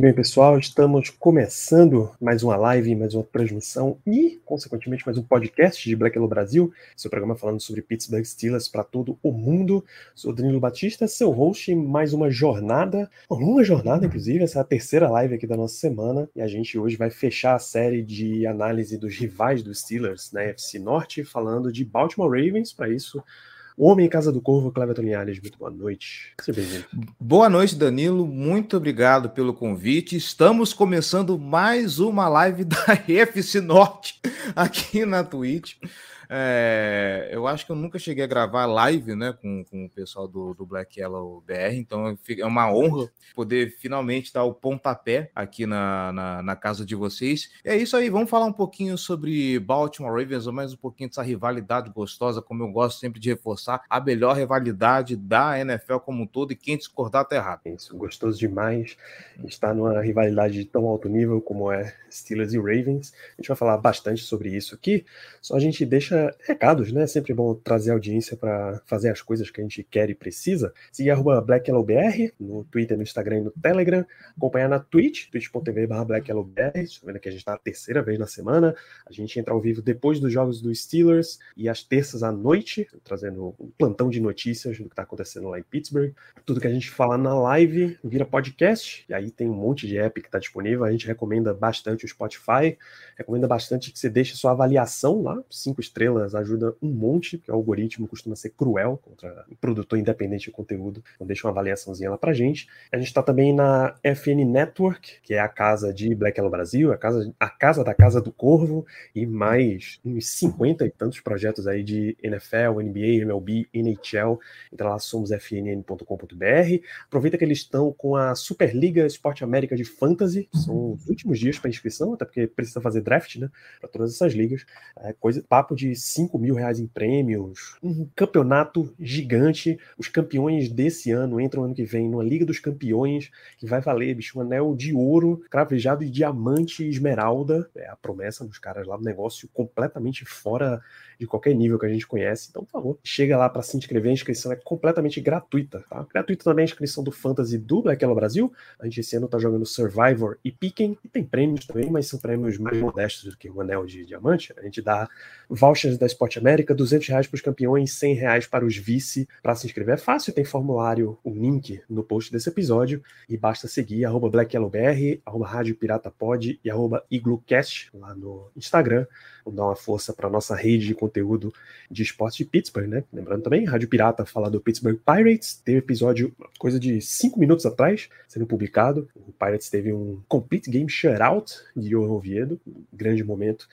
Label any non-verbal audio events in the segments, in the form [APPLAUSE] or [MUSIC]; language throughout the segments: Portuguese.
Bem, pessoal, estamos começando mais uma live, mais uma transmissão e, consequentemente, mais um podcast de Black Yellow Brasil, seu programa falando sobre Pittsburgh Steelers para todo o mundo. Sou Danilo Batista, seu host, mais uma jornada, uma jornada, inclusive, essa é a terceira live aqui da nossa semana, e a gente hoje vai fechar a série de análise dos rivais dos Steelers na FC Norte, falando de Baltimore Ravens, para isso... O Homem em Casa do Corvo, Cleverton Linhares, muito boa noite. Seja bem-vindo. Boa noite, Danilo. Muito obrigado pelo convite. Estamos começando mais uma live da [LAUGHS] FC Norte aqui na Twitch. É, eu acho que eu nunca cheguei a gravar live né, com, com o pessoal do, do Black Yellow BR, então é uma honra poder finalmente dar o pontapé aqui na, na, na, casa de vocês. E é isso aí, vamos falar um pouquinho sobre Baltimore Ravens, ou mais um pouquinho dessa rivalidade gostosa, como eu gosto sempre de reforçar, a melhor rivalidade da NFL como um todo, e quem discordar tá errado. Isso, gostoso demais. Está numa rivalidade de tão alto nível como é Steelers e Ravens. A gente vai falar bastante sobre isso aqui, só a gente deixa recados, né? É sempre bom trazer audiência para fazer as coisas que a gente quer e precisa. Seguir arroba BlackYellowBR no Twitter, no Instagram e no Telegram. Acompanhar na Twitch, twitch.tv BlackYellowBR. Estou vendo que a gente está a terceira vez na semana. A gente entra ao vivo depois dos jogos dos Steelers e às terças à noite, trazendo um plantão de notícias do que está acontecendo lá em Pittsburgh. Tudo que a gente fala na live vira podcast, e aí tem um monte de app que está disponível. A gente recomenda bastante o Spotify, recomenda bastante que você deixe sua avaliação lá, cinco estrelas ajuda um monte, porque o algoritmo costuma ser cruel contra o produtor independente de conteúdo. Então deixa uma avaliaçãozinha lá pra gente. A gente está também na FN Network, que é a casa de Black Yellow Brasil, a casa, a casa da Casa do Corvo, e mais uns 50 e tantos projetos aí de NFL, NBA, MLB, NHL. Entra lá, somosfnn.com.br. Aproveita que eles estão com a Superliga Esporte América de Fantasy. São os últimos dias para inscrição, até porque precisa fazer draft, né? Para todas essas ligas. É coisa, papo de 5 mil reais em prêmios, um campeonato gigante. Os campeões desse ano entram ano que vem numa Liga dos Campeões, que vai valer, bicho, um anel de ouro, cravejado de diamante e esmeralda. É a promessa dos caras lá, um negócio completamente fora de qualquer nível que a gente conhece. Então, por favor, chega lá para se inscrever. A inscrição é completamente gratuita, tá? Também a inscrição do Fantasy do Black Yellow Brasil. A gente esse ano tá jogando Survivor e Piquen, e tem prêmios também, mas são prêmios mais modestos do que o anel de diamante. A gente dá vouchers da Sport América, 200 reais para os campeões, 100 reais para os vice. Para se inscrever é fácil, tem formulário, o link no post desse episódio, e basta seguir arroba BlackYellowBR, arroba Rádio Pirata Pod e arroba IgluCast lá no Instagram. Vamos dar uma força para nossa rede de conteúdo de esporte de Pittsburgh, né? Lembrando também, Rádio Pirata fala do Pittsburgh Pirates, teve episódio, coisa de 5 minutos atrás, sendo publicado. O Pirates teve um Complete Game Shutout de Johan Oviedo, um grande momento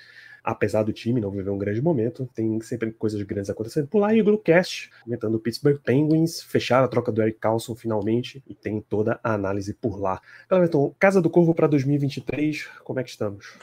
apesar do time não viver um grande momento, tem sempre coisas grandes acontecendo por lá. E o Bluecast, comentando o Pittsburgh Penguins, fecharam a troca do Eric Carlson finalmente e tem toda a análise por lá. Então, Casa do Corvo para 2023, como é que estamos?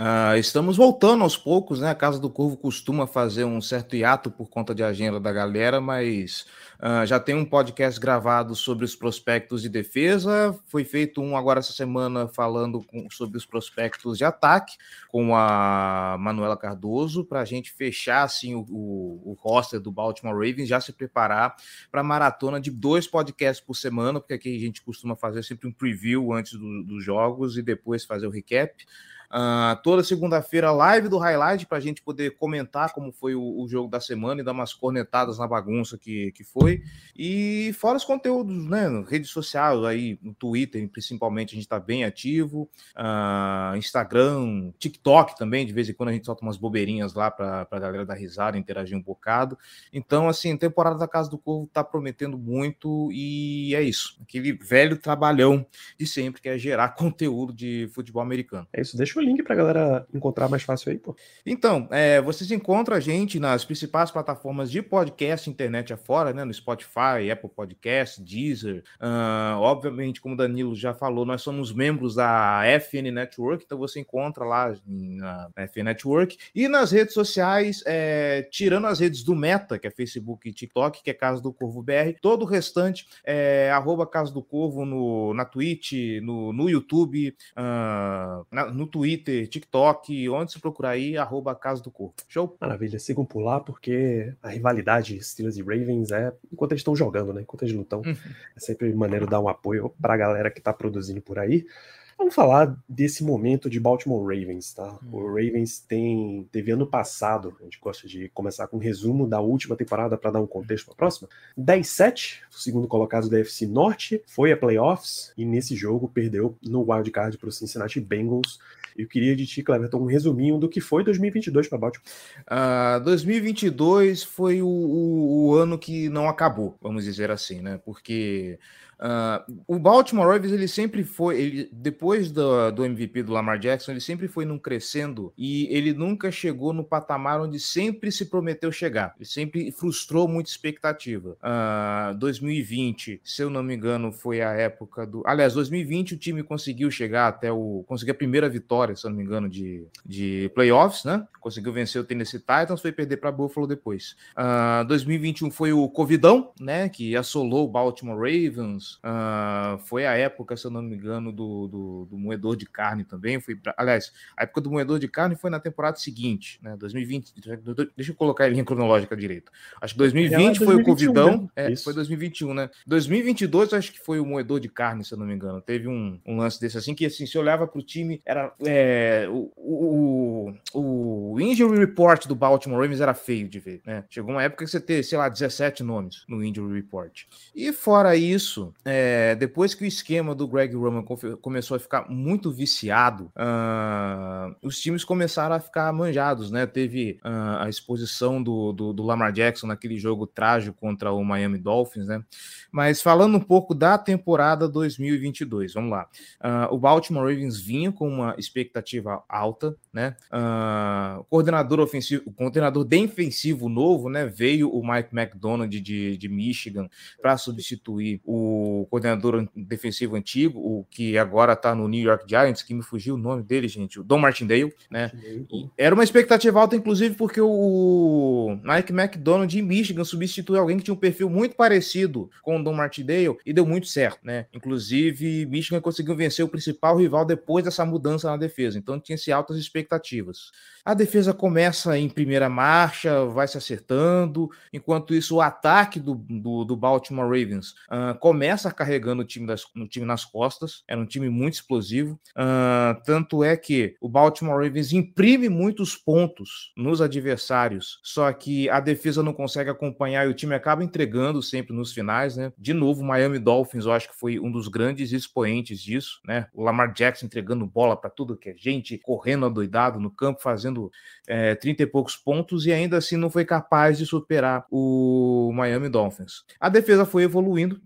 Uh, estamos voltando aos poucos, né? A Casa do Corvo costuma fazer um certo hiato por conta de agenda da galera, mas uh, já tem um podcast gravado sobre os prospectos de defesa. Foi feito um agora essa semana falando com, sobre os prospectos de ataque com a Manuela Cardoso para a gente fechar assim o, o, o roster do Baltimore Ravens, já se preparar para a maratona de dois podcasts por semana, porque aqui a gente costuma fazer sempre um preview antes do, dos jogos e depois fazer o recap. Uh, toda segunda-feira, live do highlight para a gente poder comentar como foi o, o, jogo da semana e dar umas cornetadas na bagunça que, que foi. E fora os conteúdos, né? Rede social, aí no Twitter, principalmente, a gente está bem ativo. Uh, Instagram, TikTok também, de vez em quando a gente solta umas bobeirinhas lá para a galera dar risada, interagir um bocado. Então, assim, temporada da Casa do Corvo está prometendo muito e é isso. Aquele velho trabalhão de sempre que é gerar [LAUGHS] conteúdo de futebol americano. É isso, deixa o link para a galera encontrar mais fácil aí, pô. Então, é, vocês encontram a gente nas principais plataformas de podcast internet afora, né? No Spotify, Apple Podcast, Deezer. Uh, obviamente, como o Danilo já falou, nós somos membros da FN Network, então você encontra lá na FN Network. E nas redes sociais, é, tirando as redes do Meta, que é Facebook e TikTok, que é Casa do Corvo BR, todo o restante é arroba Casa do Corvo no, na Twitch, no, no YouTube, uh, na, no Twitter, TikTok, onde se procurar aí, arroba Casa do Corvo. Show? Maravilha, sigam por lá, porque a rivalidade Steelers e Ravens é enquanto eles estão jogando, né? Enquanto eles estão. Uhum. É sempre maneiro dar um apoio para a galera que está produzindo por aí. Vamos falar desse momento de Baltimore Ravens, tá? Hum. O Ravens tem teve ano passado, a gente gosta de começar com um resumo da última temporada para dar um contexto para a próxima. 10-7, o segundo colocado da FC Norte, foi a playoffs e nesse jogo perdeu no wild card para o Cincinnati Bengals. Eu queria de ti, Cleverton, um resuminho do que foi 2022 para Baltimore. Uh, 2022 foi o, o, o ano que não acabou, vamos dizer assim, né? Porque Uh, o Baltimore Ravens ele sempre foi, ele, depois do, do MVP do Lamar Jackson, ele sempre foi num crescendo e ele nunca chegou no patamar onde sempre se prometeu chegar. Ele sempre frustrou muita expectativa. Uh, ah, 2020, se eu não me engano, foi a época do. Aliás, 2020 o time conseguiu chegar até o. conseguiu a primeira vitória, se eu não me engano, de, de playoffs, né? Conseguiu vencer o Tennessee Titans, foi perder para Buffalo depois. Uh, ah, 2021 foi o Covidão, né? Que assolou o Baltimore Ravens. Uh, foi a época, se eu não me engano, do, do, do moedor de carne também. Foi pra, aliás, a época do moedor de carne foi na temporada seguinte, né? 2020. Deixa eu colocar a linha cronológica direito. Acho que 2020 é foi o Covidão. Né? É, foi 2021, né? 2022, acho que foi o moedor de carne, se eu não me engano. Teve um, um lance desse assim que, assim, se olhava para o time, era. É, o, o, o injury report do Baltimore Ravens era feio de ver, né? Chegou uma época que você ter, sei lá, 17 nomes no injury report. E fora isso, é, depois que o esquema do Greg Roman começou a ficar muito viciado, uh, os times começaram a ficar manjados, né? Teve uh, a exposição do, do, do, Lamar Jackson naquele jogo trágico contra o Miami Dolphins, né? Mas falando um pouco da temporada 2022, vamos lá. Uh, o Baltimore Ravens vinha com uma expectativa alta, né? coordenador ofensivo, coordenador defensivo novo, né? Veio o Mike McDonald de, de Michigan para substituir o o coordenador defensivo antigo, o que agora está no New York Giants, que me fugiu o nome dele, gente, o Don Martindale, né? Era uma expectativa alta, inclusive, porque o Mike McDonald de Michigan substituiu alguém que tinha um perfil muito parecido com o Don Martindale e deu muito certo, né? Inclusive, Michigan conseguiu vencer o principal rival depois dessa mudança na defesa, então tinha-se altas expectativas. A defesa começa em primeira marcha, vai se acertando, enquanto isso o ataque do, do, do Baltimore Ravens uh, começa carregando o time, das, no time nas costas, era um time muito explosivo, uh, tanto é que o Baltimore Ravens imprime muitos pontos nos adversários, só que a defesa não consegue acompanhar e o time acaba entregando sempre nos finais, né? De novo, Miami Dolphins, eu acho que foi um dos grandes expoentes disso, né? O Lamar Jackson entregando bola para tudo que é gente, correndo adoidado no campo, fazendo é, 30 e poucos pontos e ainda assim não foi capaz de superar o Miami Dolphins. A defesa foi evoluindo,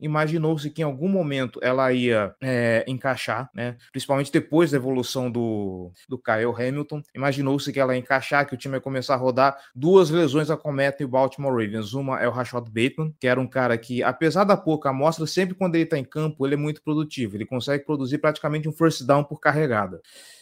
imaginou-se que em algum momento ela ia é, encaixar, né? principalmente depois da evolução do, do Kyle Hamilton. Imaginou-se que ela ia encaixar, que o time ia começar a rodar. Duas lesões acometem o Baltimore Ravens. Uma é o Rashad Bateman, que era um cara que, apesar da pouca amostra, sempre quando ele está em campo, ele é muito produtivo. Ele consegue produzir praticamente um first down por carregada.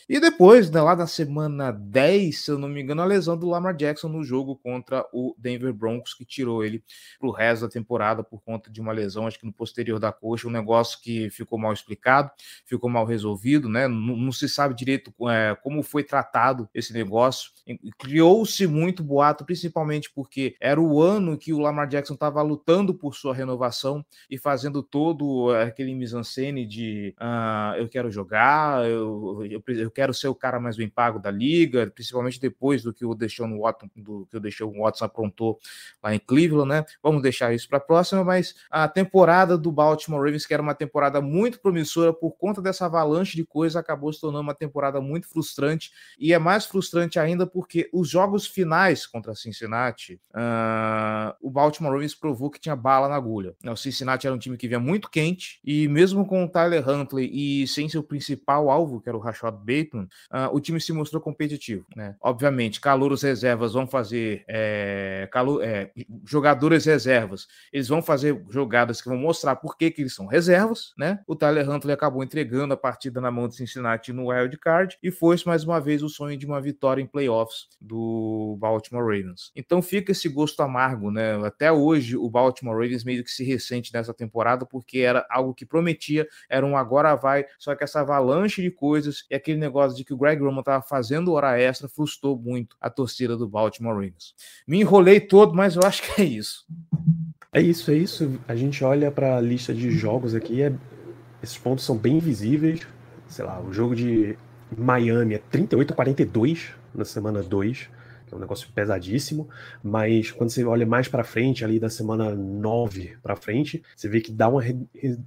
E depois, né, lá na semana 10, se eu não me engano, a lesão do Lamar Jackson no jogo contra o Denver Broncos, que tirou ele para o resto da temporada por conta de uma lesão, acho que no posterior da coxa, um negócio que ficou mal explicado, ficou mal resolvido, né? Não, não se sabe direito é, como foi tratado esse negócio. Criou-se muito boato, principalmente porque era o ano que o Lamar Jackson estava lutando por sua renovação e fazendo todo aquele mise-en-scène de uh, eu quero jogar, eu, eu, eu quero ser o cara mais bem pago da liga, principalmente depois do que o Deshaun Watson, do que o Watson aprontou lá em Cleveland, né? Vamos deixar isso para a próxima, mas a temporada do Baltimore Ravens, que era uma temporada muito promissora por conta dessa avalanche de coisas, acabou se tornando uma temporada muito frustrante e é mais frustrante ainda porque os jogos finais contra Cincinnati, uh, o Baltimore Ravens provou que tinha bala na agulha. O Cincinnati era um time que vinha muito quente e mesmo com o Tyler Huntley e sem seu principal alvo, que era o Rashad Bateman, Uh, o time se mostrou competitivo, né? Obviamente, calouros reservas vão fazer é, é, jogadores reservas, eles vão fazer jogadas que vão mostrar por que, que eles são reservas, né? O Tyler Huntley acabou entregando a partida na mão de Cincinnati no wild card e foi mais uma vez o sonho de uma vitória em playoffs do Baltimore Ravens. Então fica esse gosto amargo, né? Até hoje o Baltimore Ravens meio que se ressente nessa temporada porque era algo que prometia, era um agora vai, só que essa avalanche de coisas e aquele negócio de que o Greg Roman estava fazendo hora extra frustrou muito a torcida do Baltimore Ravens. Me enrolei todo, mas eu acho que é isso. É isso, é isso. A gente olha para a lista de jogos aqui, é... esses pontos são bem visíveis. Sei lá, o jogo de Miami é 38 a 42 na semana 2 é um negócio pesadíssimo, mas quando você olha mais para frente, ali da semana 9 para frente, você vê que dá uma, re,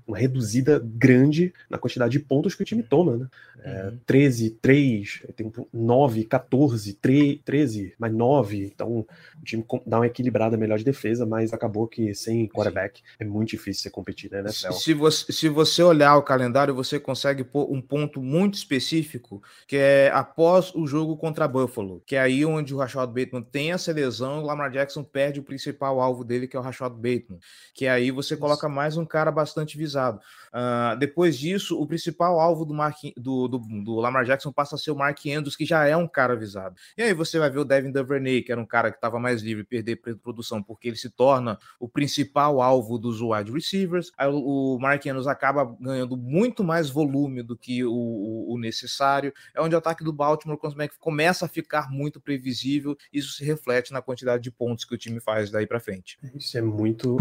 uma, reduzida grande na quantidade de pontos que o time toma, né? É, uhum. 13, 3, tem 9, 14, 3, 13, mais 9, então o time dá uma equilibrada melhor de defesa, mas acabou que sem quarterback é muito difícil você competir na NFL. Se você, se você olhar o calendário, você consegue pôr um ponto muito específico, que é após o jogo contra Buffalo, que é aí onde o Rashad Bateman tem essa lesão, o Lamar Jackson perde o principal alvo dele, que é o Rashad Bateman. Que aí você coloca mais um cara bastante visado. Uh, depois disso, o principal alvo do, Mark, do, do, do, Lamar Jackson passa a ser o Mark Andrews, que já é um cara visado. E aí você vai ver o Devin Duvernay, que era um cara que estava mais livre, perder produção, porque ele se torna o principal alvo dos wide receivers. Aí o, o Mark Andrews acaba ganhando muito mais volume do que o, o, o necessário. É onde o ataque do Baltimore começa a ficar muito previsível. Isso se reflete na quantidade de pontos que o time faz daí para frente. Isso é muito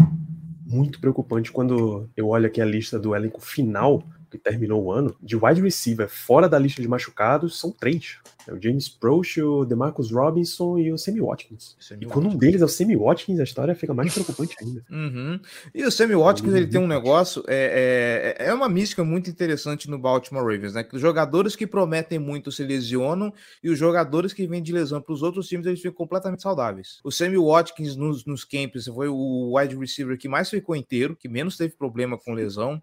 muito preocupante quando eu olho aqui a lista do final que terminou o ano, de wide receiver fora da lista de machucados, são três. É o James Proche, o DeMarcus Robinson e o Sammy Watkins. Sammy e quando um deles é o Sammy Watkins, a história fica mais preocupante ainda. Uhum. E o Sammy Watkins, ele tem um negócio, é, é, é uma mística muito interessante no Baltimore Ravens, né? Que os jogadores que prometem muito se lesionam e os jogadores que vêm de lesão para os outros times, eles ficam completamente saudáveis. O Sammy Watkins nos, nos camps foi o wide receiver que mais ficou inteiro, que menos teve problema com lesão.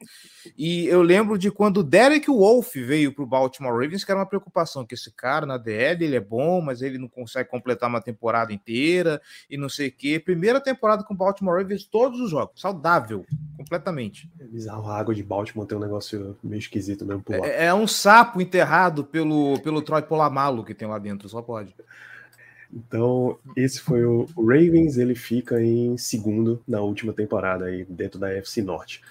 E eu lembro de quando o Derek Wolf veio para o Baltimore Ravens, que era uma preocupação, que esse cara na DL ele é bom, mas ele não consegue completar uma temporada inteira e não sei o quê. Primeira temporada com o Baltimore Ravens, todos os jogos, saudável, completamente. É bizarro, a água de Baltimore tem um negócio meio esquisito mesmo por lá. É, é um sapo enterrado pelo, pelo Troy Polamalu que tem lá dentro, só pode. Então, esse foi o Ravens, ele fica em segundo na última temporada aí dentro da FC Norte.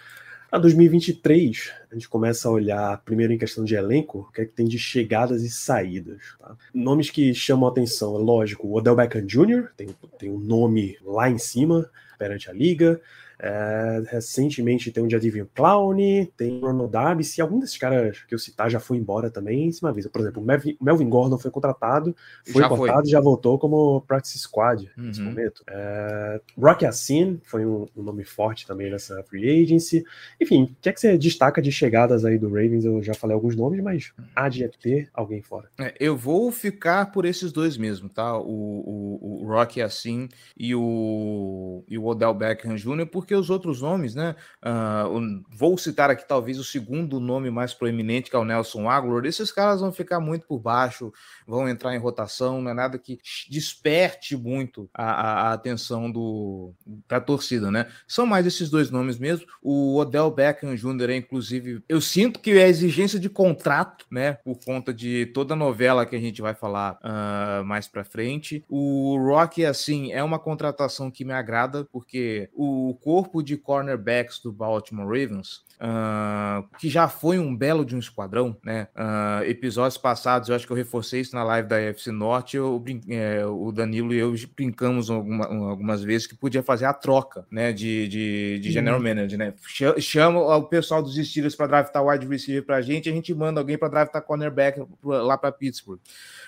A 2023, a gente começa a olhar primeiro em questão de elenco, o que é que tem de chegadas e saídas. Tá? Nomes que chamam a atenção, é lógico, o Odell Beckham Jr., tem, tem um nome lá em cima perante a liga. É, recentemente tem o Jadivian Clown, tem o Ronald Darby. Se algum desses caras que eu citar já foi embora também, se uma vez. Por exemplo, o Melvin, Melvin Gordon foi contratado, foi já cortado e já voltou como practice squad uhum. nesse momento. É, Rocky Assim foi um, um, nome forte também nessa free agency. Enfim, o que é que você destaca de chegadas aí do Ravens? Eu já falei alguns nomes, mas há de ter alguém fora. É, eu vou ficar por esses dois mesmo, tá? O, o, o Rocky Assim e o, e o Odell Beckham Jr., porque porque os outros nomes, né? Uh, vou citar aqui talvez o segundo nome mais proeminente, que é o Nelson Aguilar. Esses caras vão ficar muito por baixo, vão entrar em rotação, não é nada que desperte muito a, a, a atenção do, da torcida, né? São mais esses dois nomes mesmo. O Odell Beckham Jr. é, inclusive, eu sinto que é exigência de contrato, né? Por conta de toda a novela que a gente vai falar uh, mais para frente. O Rock, assim, é uma contratação que me agrada, porque o corpo corpo de cornerbacks do Baltimore Ravens uh, que já foi um belo de um esquadrão, né? Uh, episódios passados, eu acho que eu reforcei isso na live da UFC Norte, eu, é, o Danilo e eu brincamos alguma, algumas vezes que podia fazer a troca, né, de, de, de general manager, né? Chama o pessoal dos Steelers para draftar wide receiver para a gente, a gente manda alguém para draftar cornerback lá para Pittsburgh.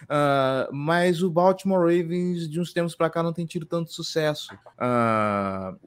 Uh, mas o Baltimore Ravens, de uns tempos para cá, não tem tido tanto sucesso.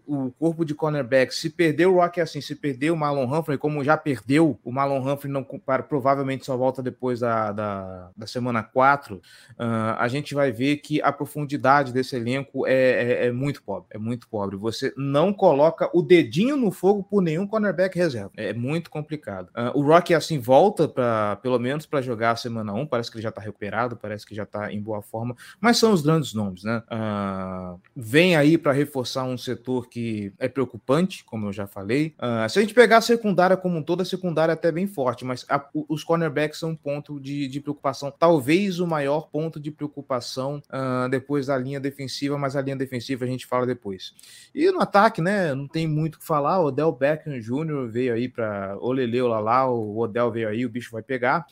O corpo de cornerback, se perdeu o Rock assim, se perdeu o Marlon Humphrey, como já perdeu, o Marlon Humphrey não para, provavelmente só volta depois da, da, da semana 4, uh, ah, a gente vai ver que a profundidade desse elenco é, é, é, muito pobre. É muito pobre. Você não coloca o dedinho no fogo por nenhum cornerback reserva. É muito complicado. Uh, o Rock, assim, volta para pelo menos para jogar a semana 1. Parece que ele já está recuperado, parece que já está em boa forma. Mas são os grandes nomes, né? Uh, vem aí para reforçar um setor que é preocupante, como eu já falei. Se a gente pegar a secundária como um todo, a secundária é até bem forte, mas a, os cornerbacks são um ponto de, de, preocupação. Talvez o maior ponto de preocupação uh, depois da linha defensiva, mas a linha defensiva a gente fala depois. E no ataque, né? Não tem muito o que falar. O Odell Beckham Jr. veio aí para Oleleu lá lá, o Odell veio aí, o bicho vai pegar.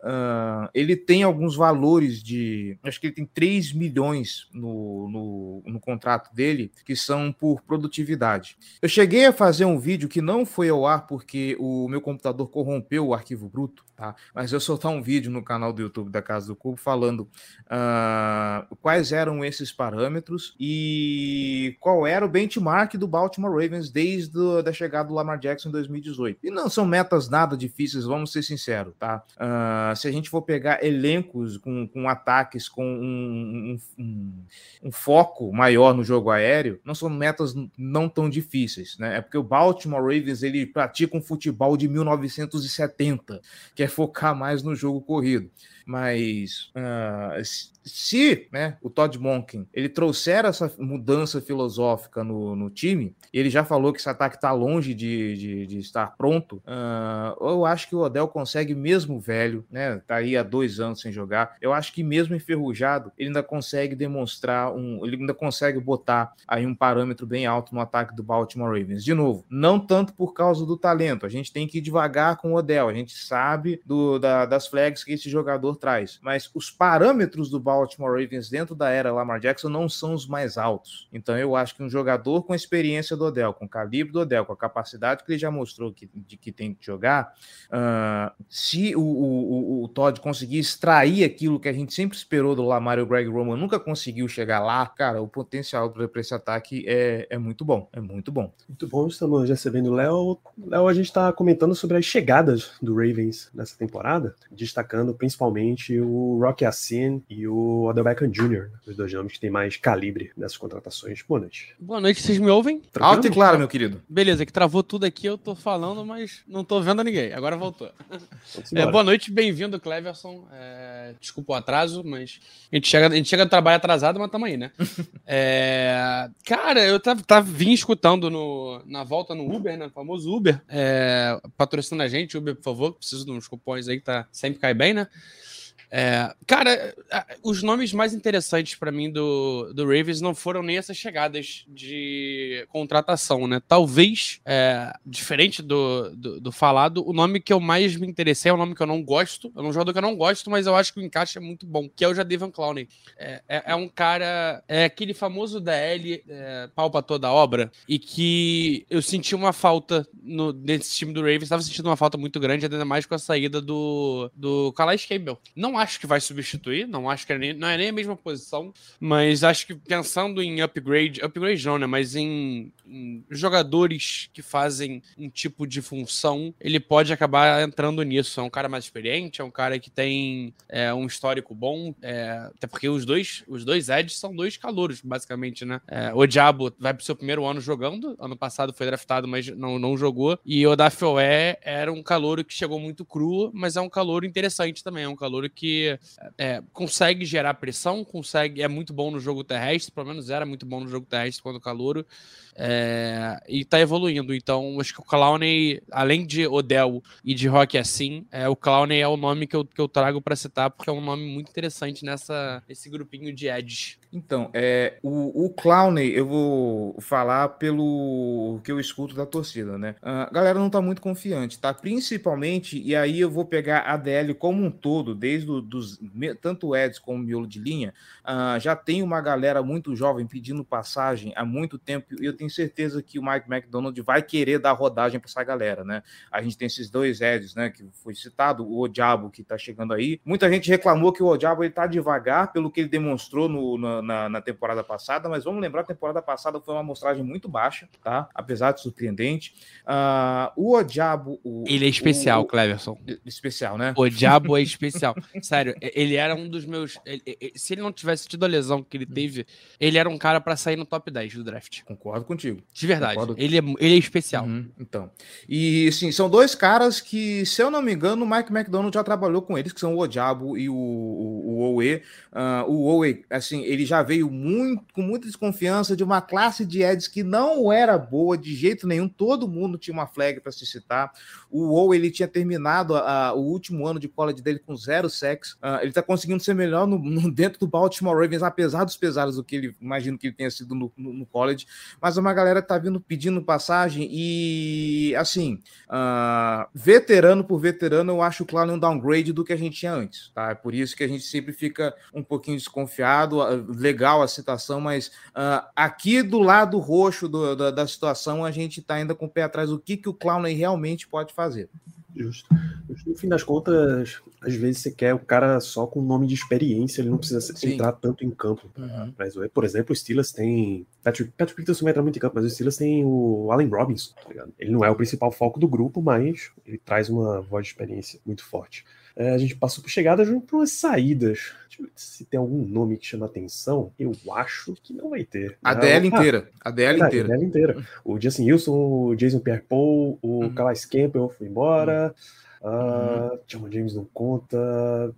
Uh, ele tem alguns valores de. Acho que ele tem 3 milhões no, no, no, contrato dele, que são por produtividade. Eu cheguei a fazer um vídeo que não foi ao ar porque o meu computador corrompeu o arquivo bruto tá? Mas eu soltar um vídeo no canal do YouTube da Casa do Cubo falando uh, quais eram esses parâmetros e qual era o benchmark do Baltimore Ravens desde a chegada do Lamar Jackson em 2018. E não são metas nada difíceis, vamos ser sinceros, tá? Uh, se a gente for pegar elencos com, com ataques com um, um, um, um foco maior no jogo aéreo, não são metas não tão difíceis, né? É porque o Baltimore Ravens ele pratica um futebol de 1970, que é focar mais no jogo corrido. Mas uh, se né, o Todd Monken ele trouxer essa mudança filosófica no, no time, ele já falou que esse ataque está longe de, de, de, estar pronto, uh, eu acho que o Odell consegue, mesmo velho, né? Tá aí há dois anos sem jogar, eu acho que mesmo enferrujado, ele ainda consegue demonstrar um. Ele ainda consegue botar aí um parâmetro bem alto no ataque do Baltimore Ravens. De novo, não tanto por causa do talento, a gente tem que ir devagar com o Odell, a gente sabe do, da, das flags que esse jogador traz. Mas os parâmetros do Baltimore Ravens dentro da era Lamar Jackson não são os mais altos. Então eu acho que um jogador com a experiência do Odell, com o calibre do Odell, com a capacidade que ele já mostrou que, de que tem que jogar, uh, se o, o, o, Todd conseguir extrair aquilo que a gente sempre esperou do Lamar e o Greg Roman nunca conseguiu chegar lá, cara, o potencial para esse ataque é, é muito bom. É muito bom. Muito bom, estamos recebendo o Léo. Léo, a gente está comentando sobre as chegadas do Ravens nessa temporada, destacando principalmente o Rocky Assim e o Odell Beckham Jr., os dois nomes que têm mais calibre nessas contratações. Boa noite. Boa noite, vocês me ouvem? Tranquilo? Alto e claro, meu querido. Beleza, que travou tudo aqui, eu tô falando, mas não tô vendo ninguém. Agora voltou. É, boa noite, bem-vindo, Cleverson. É, desculpa o atraso, mas a gente chega, a gente chega do trabalho atrasado, mas tamo aí, né? [LAUGHS] é, cara, eu tava, tava, vim escutando no, na volta no Uber, né? O famoso Uber. É, patrocinando a gente, Uber, por favor. Preciso de uns cupons aí que tá, sempre cai bem, né? É, cara, os nomes mais interessantes para mim do, do Ravens não foram nem essas chegadas de contratação, né? Talvez, é, diferente do, do, do, falado, o nome que eu mais me interessei é um nome que eu não gosto. É um jogador que eu não gosto, mas eu acho que o encaixe é muito bom, que é o Jadavion Clowney. É, é, é, um cara, é aquele famoso DL, é, pau pra toda obra, e que eu senti uma falta no, nesse time do Ravens, estava sentindo uma falta muito grande, ainda mais com a saída do, do Calais Campbell. Não acho que vai substituir, não acho que é nem, não é nem a mesma posição, mas acho que pensando em upgrade, upgrade não, né? Mas em, em jogadores que fazem um tipo de função, ele pode acabar entrando nisso. É um cara mais experiente, é um cara que tem é, um histórico bom, é, até porque os dois, os dois Eds são dois calouros, basicamente, né? É, o Diabo vai pro seu primeiro ano jogando, ano passado foi draftado, mas não, não jogou, e o Dafoe era um calouro que chegou muito cru, mas é um calouro interessante também, é um calouro que é, consegue gerar pressão, consegue é muito bom no jogo terrestre, pelo menos era muito bom no jogo terrestre quando calouro, é, e tá evoluindo. Então, acho que o Clowney, além de Odell e de Rock assim, é, o Clowney é o nome que eu, que eu trago para citar, porque é um nome muito interessante nessa, nesse grupinho de Edge. Então, é, o, o Clowney, eu vou falar pelo que eu escuto da torcida, né? A galera não tá muito confiante, tá? Principalmente, e aí eu vou pegar a DL como um todo, desde dos tanto o Eds como o miolo de linha, uh, já tem uma galera muito jovem pedindo passagem há muito tempo e eu tenho certeza que o Mike McDonald vai querer dar rodagem para essa galera, né? A gente tem esses dois Eds, né? Que foi citado, o Odiabo que tá chegando aí. Muita gente reclamou que o Odiabo ele tá devagar pelo que ele demonstrou no, na, na, temporada passada, mas vamos lembrar que a temporada passada foi uma amostragem muito baixa, tá? Apesar de surpreendente. Uh, o Odiabo. O, ele é especial, o, Cleverson. Especial, né? O Diabo é [LAUGHS] especial. Sério, ele era um dos meus. Ele, se ele não tivesse tido a lesão que ele teve, ele era um cara para sair no top 10 do draft. Concordo contigo. De verdade. Concordo. Ele, é, ele é especial. Uhum, então. E, sim, são dois caras que, se eu não me engano, o Mike McDonald já trabalhou com eles, que são o Diabo e o, o, o Owe. Uh, o Owe, assim, ele já veio muito, com muita desconfiança de uma classe de Eds que não era boa de jeito nenhum. Todo mundo tinha uma flag para se citar. O Owe, ele tinha terminado a, a, o último ano de college dele com zero sacks. Uh, ele está conseguindo ser melhor no, no, [LAUGHS] dentro do Baltimore Ravens, apesar dos pesares do que ele imagino que ele tenha sido no, no, no college. Mas é uma galera que tá vindo pedindo passagem e assim, uh, veterano por veterano, eu acho o Clown um downgrade do que a gente tinha antes, tá? É por isso que a gente sempre fica um pouquinho desconfiado. Uh, legal a citação, mas uh, aqui do lado roxo do, da, da, situação, a gente tá ainda com o pé atrás. O que, que o Clown realmente pode fazer? Justo. No fim das contas, às vezes você quer o cara só com nome de experiência, ele não precisa Sim. entrar tanto em campo. Uhum. Mas, por exemplo, o Steelers tem. Patrick, Patrick Peterson vai entrar muito em campo, mas o Steelers tem o Allen Robinson, tá Ele não é o principal foco do grupo, mas ele traz uma voz de experiência muito forte. É, a gente passou por chegadas para umas saídas. Se tem algum nome que chama atenção. Eu acho que não vai ter. A DL ah, inteira. A DL inteira. A DL inteira. O Justin Wilson, o Jason Pierre-Paul, o uhum. Calais Campbell foi embora. Uhum. Uh, John James não conta.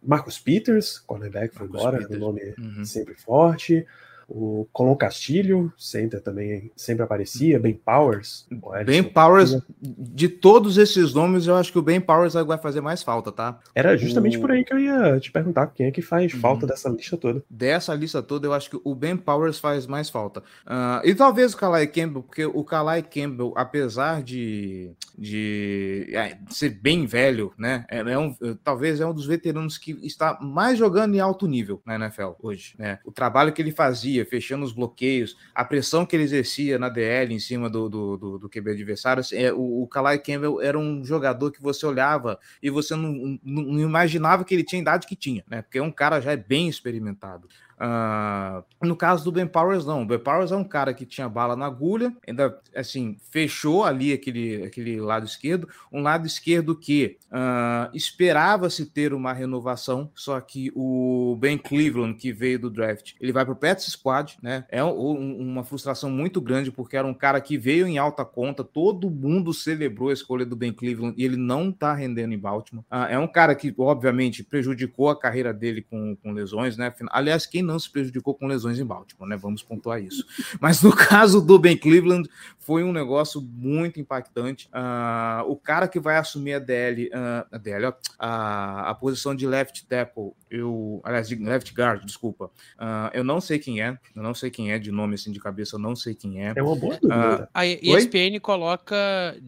Marcus Peters, cornerback, foi embora. Um nome uhum. sempre forte. O Colon Castilho, center também sempre aparecia, Ben Powers. Ben Powers, de todos esses nomes, eu acho que o Ben Powers vai fazer mais falta, tá? Era justamente o... por aí que eu ia te perguntar quem é que faz uhum. falta dessa lista toda. Dessa lista toda, eu acho que o Ben Powers faz mais falta. Uh, e talvez o Kalai Campbell, porque o Kalai Campbell, apesar de, de é, ser bem velho, né? É, é um, talvez é um dos veteranos que está mais jogando em alto nível na NFL hoje. Né? O trabalho que ele fazia fechando os bloqueios, a pressão que ele exercia na DL em cima do, do, do, do QB adversário. É, o, o Kalai Campbell era um jogador que você olhava e você não, não, não imaginava que ele tinha a idade que tinha, né? Porque é um cara já é bem experimentado. Uh, no caso do Ben Powers, não. O Ben Powers é um cara que tinha bala na agulha, ainda assim, fechou ali aquele, aquele lado esquerdo, um lado esquerdo que uh, esperava-se ter uma renovação, só que o Ben Cleveland, que veio do draft, ele vai para o Pets Squad, né? É um, uma frustração muito grande, porque era um cara que veio em alta conta, todo mundo celebrou a escolha do Ben Cleveland e ele não tá rendendo em Baltimore. Uh, é um cara que, obviamente, prejudicou a carreira dele com, com lesões, né? Aliás, quem não se prejudicou com lesões em Baltimore, né? Vamos pontuar isso. [LAUGHS] Mas no caso do Ben Cleveland, foi um negócio muito impactante. Uh, o cara que vai assumir a DL, uh, a, DL ó, a, a, posição de left tackle, eu, aliás, de left guard, desculpa, uh, eu não sei quem é, eu não sei quem é de nome assim de cabeça, eu não sei quem é. É uma boa dúvida. a ESPN Oi? coloca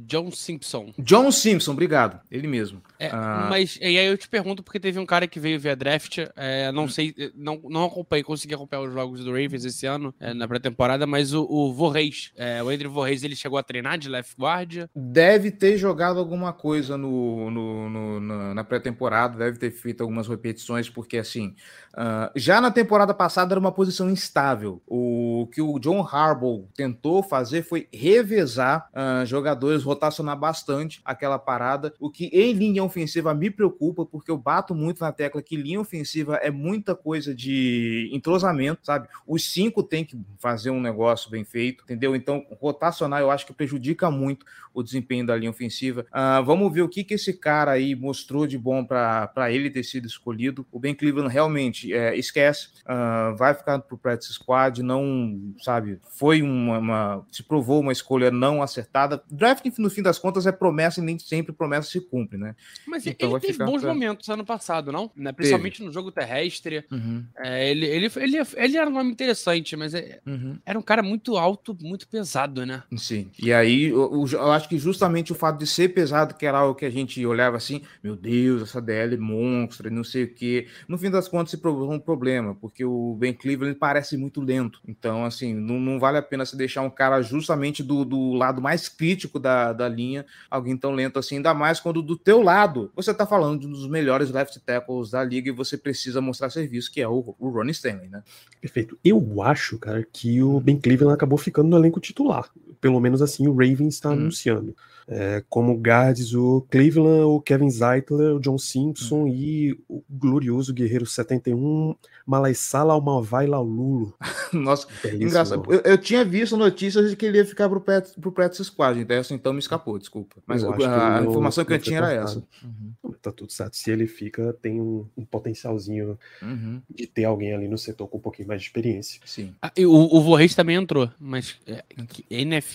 John Simpson. John Simpson, obrigado, ele mesmo. É, mas e aí eu te pergunto porque teve um cara que veio via draft, é, não sei, não, não acompanhei, consegui acompanhar os jogos do Ravens esse ano, é, na pré-temporada, mas o, o Vorreis, é, o Andrew Vorreis, ele chegou a treinar de left guard? Deve ter jogado alguma coisa no, no, no na pré-temporada, deve ter feito algumas repetições, porque assim, uh, já na temporada passada era uma posição instável. O que o John Harbaugh tentou fazer foi revezar uh, jogadores, rotacionar bastante aquela parada, o que em linha ofensiva me preocupa, porque eu bato muito na tecla que linha ofensiva é muita coisa de entrosamento, sabe? Os cinco tem que fazer um negócio bem feito, entendeu? Então, rotacionar eu acho que prejudica muito o desempenho da linha ofensiva. Uh, vamos ver o que, que esse cara aí mostrou de bom para ele ter sido escolhido. O Ben Cleveland realmente é, esquece, uh, vai ficar pro practice squad, não, não, sabe, foi uma, uma, se provou uma escolha não acertada. Draft, no fim das contas, é promessa e nem sempre promessa se cumpre, né? Mas então ele teve bons pra... momentos ano passado, não? Né? Principalmente teve. no jogo terrestre. Uhum. É, ele, ele, ele, ele era um nome interessante, mas é, uhum. era um cara muito alto, muito pesado, né? Sim. E aí, eu, eu, acho que justamente o fato de ser pesado, que era algo que a gente olhava assim, meu Deus, essa DL monstro, não sei o quê. No fim das contas, se provou um problema, porque o Ben Cleveland parece muito lento. Então, assim, não, não vale a pena se deixar um cara justamente do, do lado mais crítico da, da linha, alguém tão lento assim, ainda mais quando do teu lado você tá falando de um dos melhores left tackles da liga e você precisa mostrar serviço, que é o, o Ronnie Stanley, né? Perfeito. Eu acho, cara, que o Ben Cleveland acabou ficando no elenco titular. Pelo menos assim o Ravens está hum. anunciando é, como guards o Cleveland, o Kevin Zeitler, o John Simpson hum. e o glorioso Guerreiro 71, Malaisala Almavai Laululo. [LAUGHS] Nossa, é engraçado. Eu, eu, tinha visto notícias de que ele ia ficar pro, Pet, pro Practice Squad, então, assim, então me escapou, desculpa. Mas eu a, a informação que eu tinha era essa. Uhum. Tá tudo certo. Se ele fica, tem um, um potencialzinho uhum. de ter alguém ali no setor com um pouquinho mais de experiência. Sim. Ah, o, o Vorreis também entrou, mas é,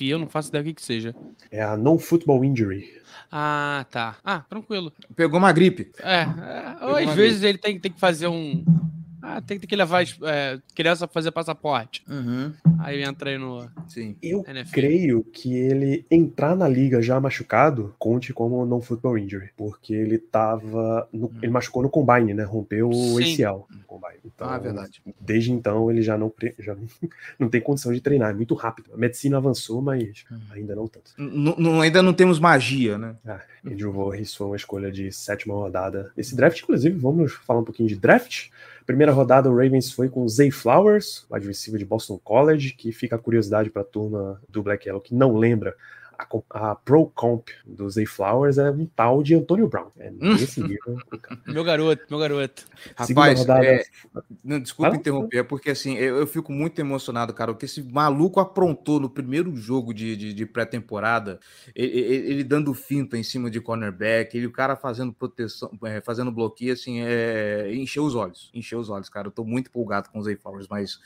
eu não faço ideia do que, que seja. É a Non Football Injury. Ah, tá. Ah, tranquilo. Pegou uma gripe. É, é às vezes gripe. ele tem, tem que fazer um ah, tem, tem que levar é, criança fazer passaporte. Uhum. Aí entra aí no. Sim. Eu NFL. creio que ele entrar na liga já machucado conte como não football injury. Porque ele tava. No, uhum. Ele machucou no combine, né? Rompeu o ACL no combine. Então, ah, verdade. Desde então ele já não, já [LAUGHS] não tem condição de treinar. É muito rápido. A medicina avançou, mas uhum. ainda não tanto. N ainda não temos magia, né? Ah, Andrew Vorris foi uma escolha de sétima rodada. Esse draft, inclusive, vamos falar um pouquinho de draft. Primeira rodada, o Ravens foi com Zay Flowers, receiver de Boston College, que fica a curiosidade para a turma do Black Yellow que não lembra a, a Pro Comp do Zay Flowers é um tal de Antônio Brown. É nesse nível. [LAUGHS] meu garoto, meu garoto. Rapaz, rodada... é... não, desculpa Fala? interromper, é porque assim, eu, eu, fico muito emocionado, cara. O que esse maluco aprontou no primeiro jogo de, de, de pré-temporada, ele, ele, ele, dando finta em cima de cornerback, ele, o cara fazendo proteção, é, fazendo bloqueio, assim, é, encheu os olhos. Encheu os olhos, cara. Eu tô muito empolgado com o Zay Flowers, mas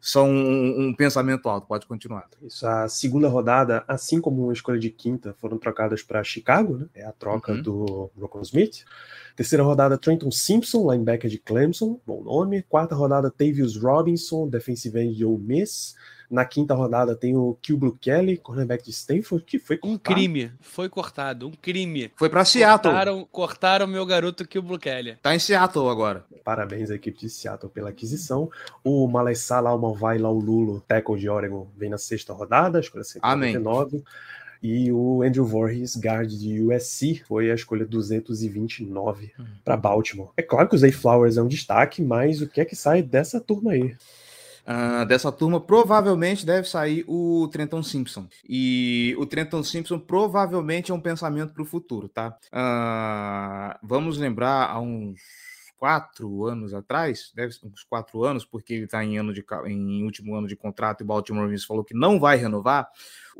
são um, um, pensamento alto. Pode continuar. Isso, a segunda rodada, assim como a escolha de quinta, foram trocadas para Chicago, né? É a troca uhum. do Rocco Smith. Terceira rodada, Trenton Simpson, linebacker de Clemson, bom nome. Quarta rodada, Tavius Robinson, defensive end de Ole Miss. Na quinta rodada tem o Blue Kelly, cornerback de Stanford, que foi cortado. Um crime, foi cortado, um crime. Foi para Seattle. Cortaram, cortaram meu garoto Blue Kelly. Tá em Seattle agora. Parabéns à equipe de Seattle pela aquisição. O Malessala Almavai Laululo, tackle de Oregon, vem na sexta rodada, escolha 199. Amém. E o Andrew Voorhees, guard de USC, foi a escolha 229 hum. para Baltimore. É claro que o Zay Flowers é um destaque, mas o que é que sai dessa turma aí? Uh, dessa turma, provavelmente deve sair o Trenton Simpson. E o Trenton Simpson provavelmente é um pensamento para o futuro, tá? Uh, vamos lembrar há uns quatro anos atrás, deve ser uns quatro anos, porque ele está em ano de em último ano de contrato e o Baltimore Ravens falou que não vai renovar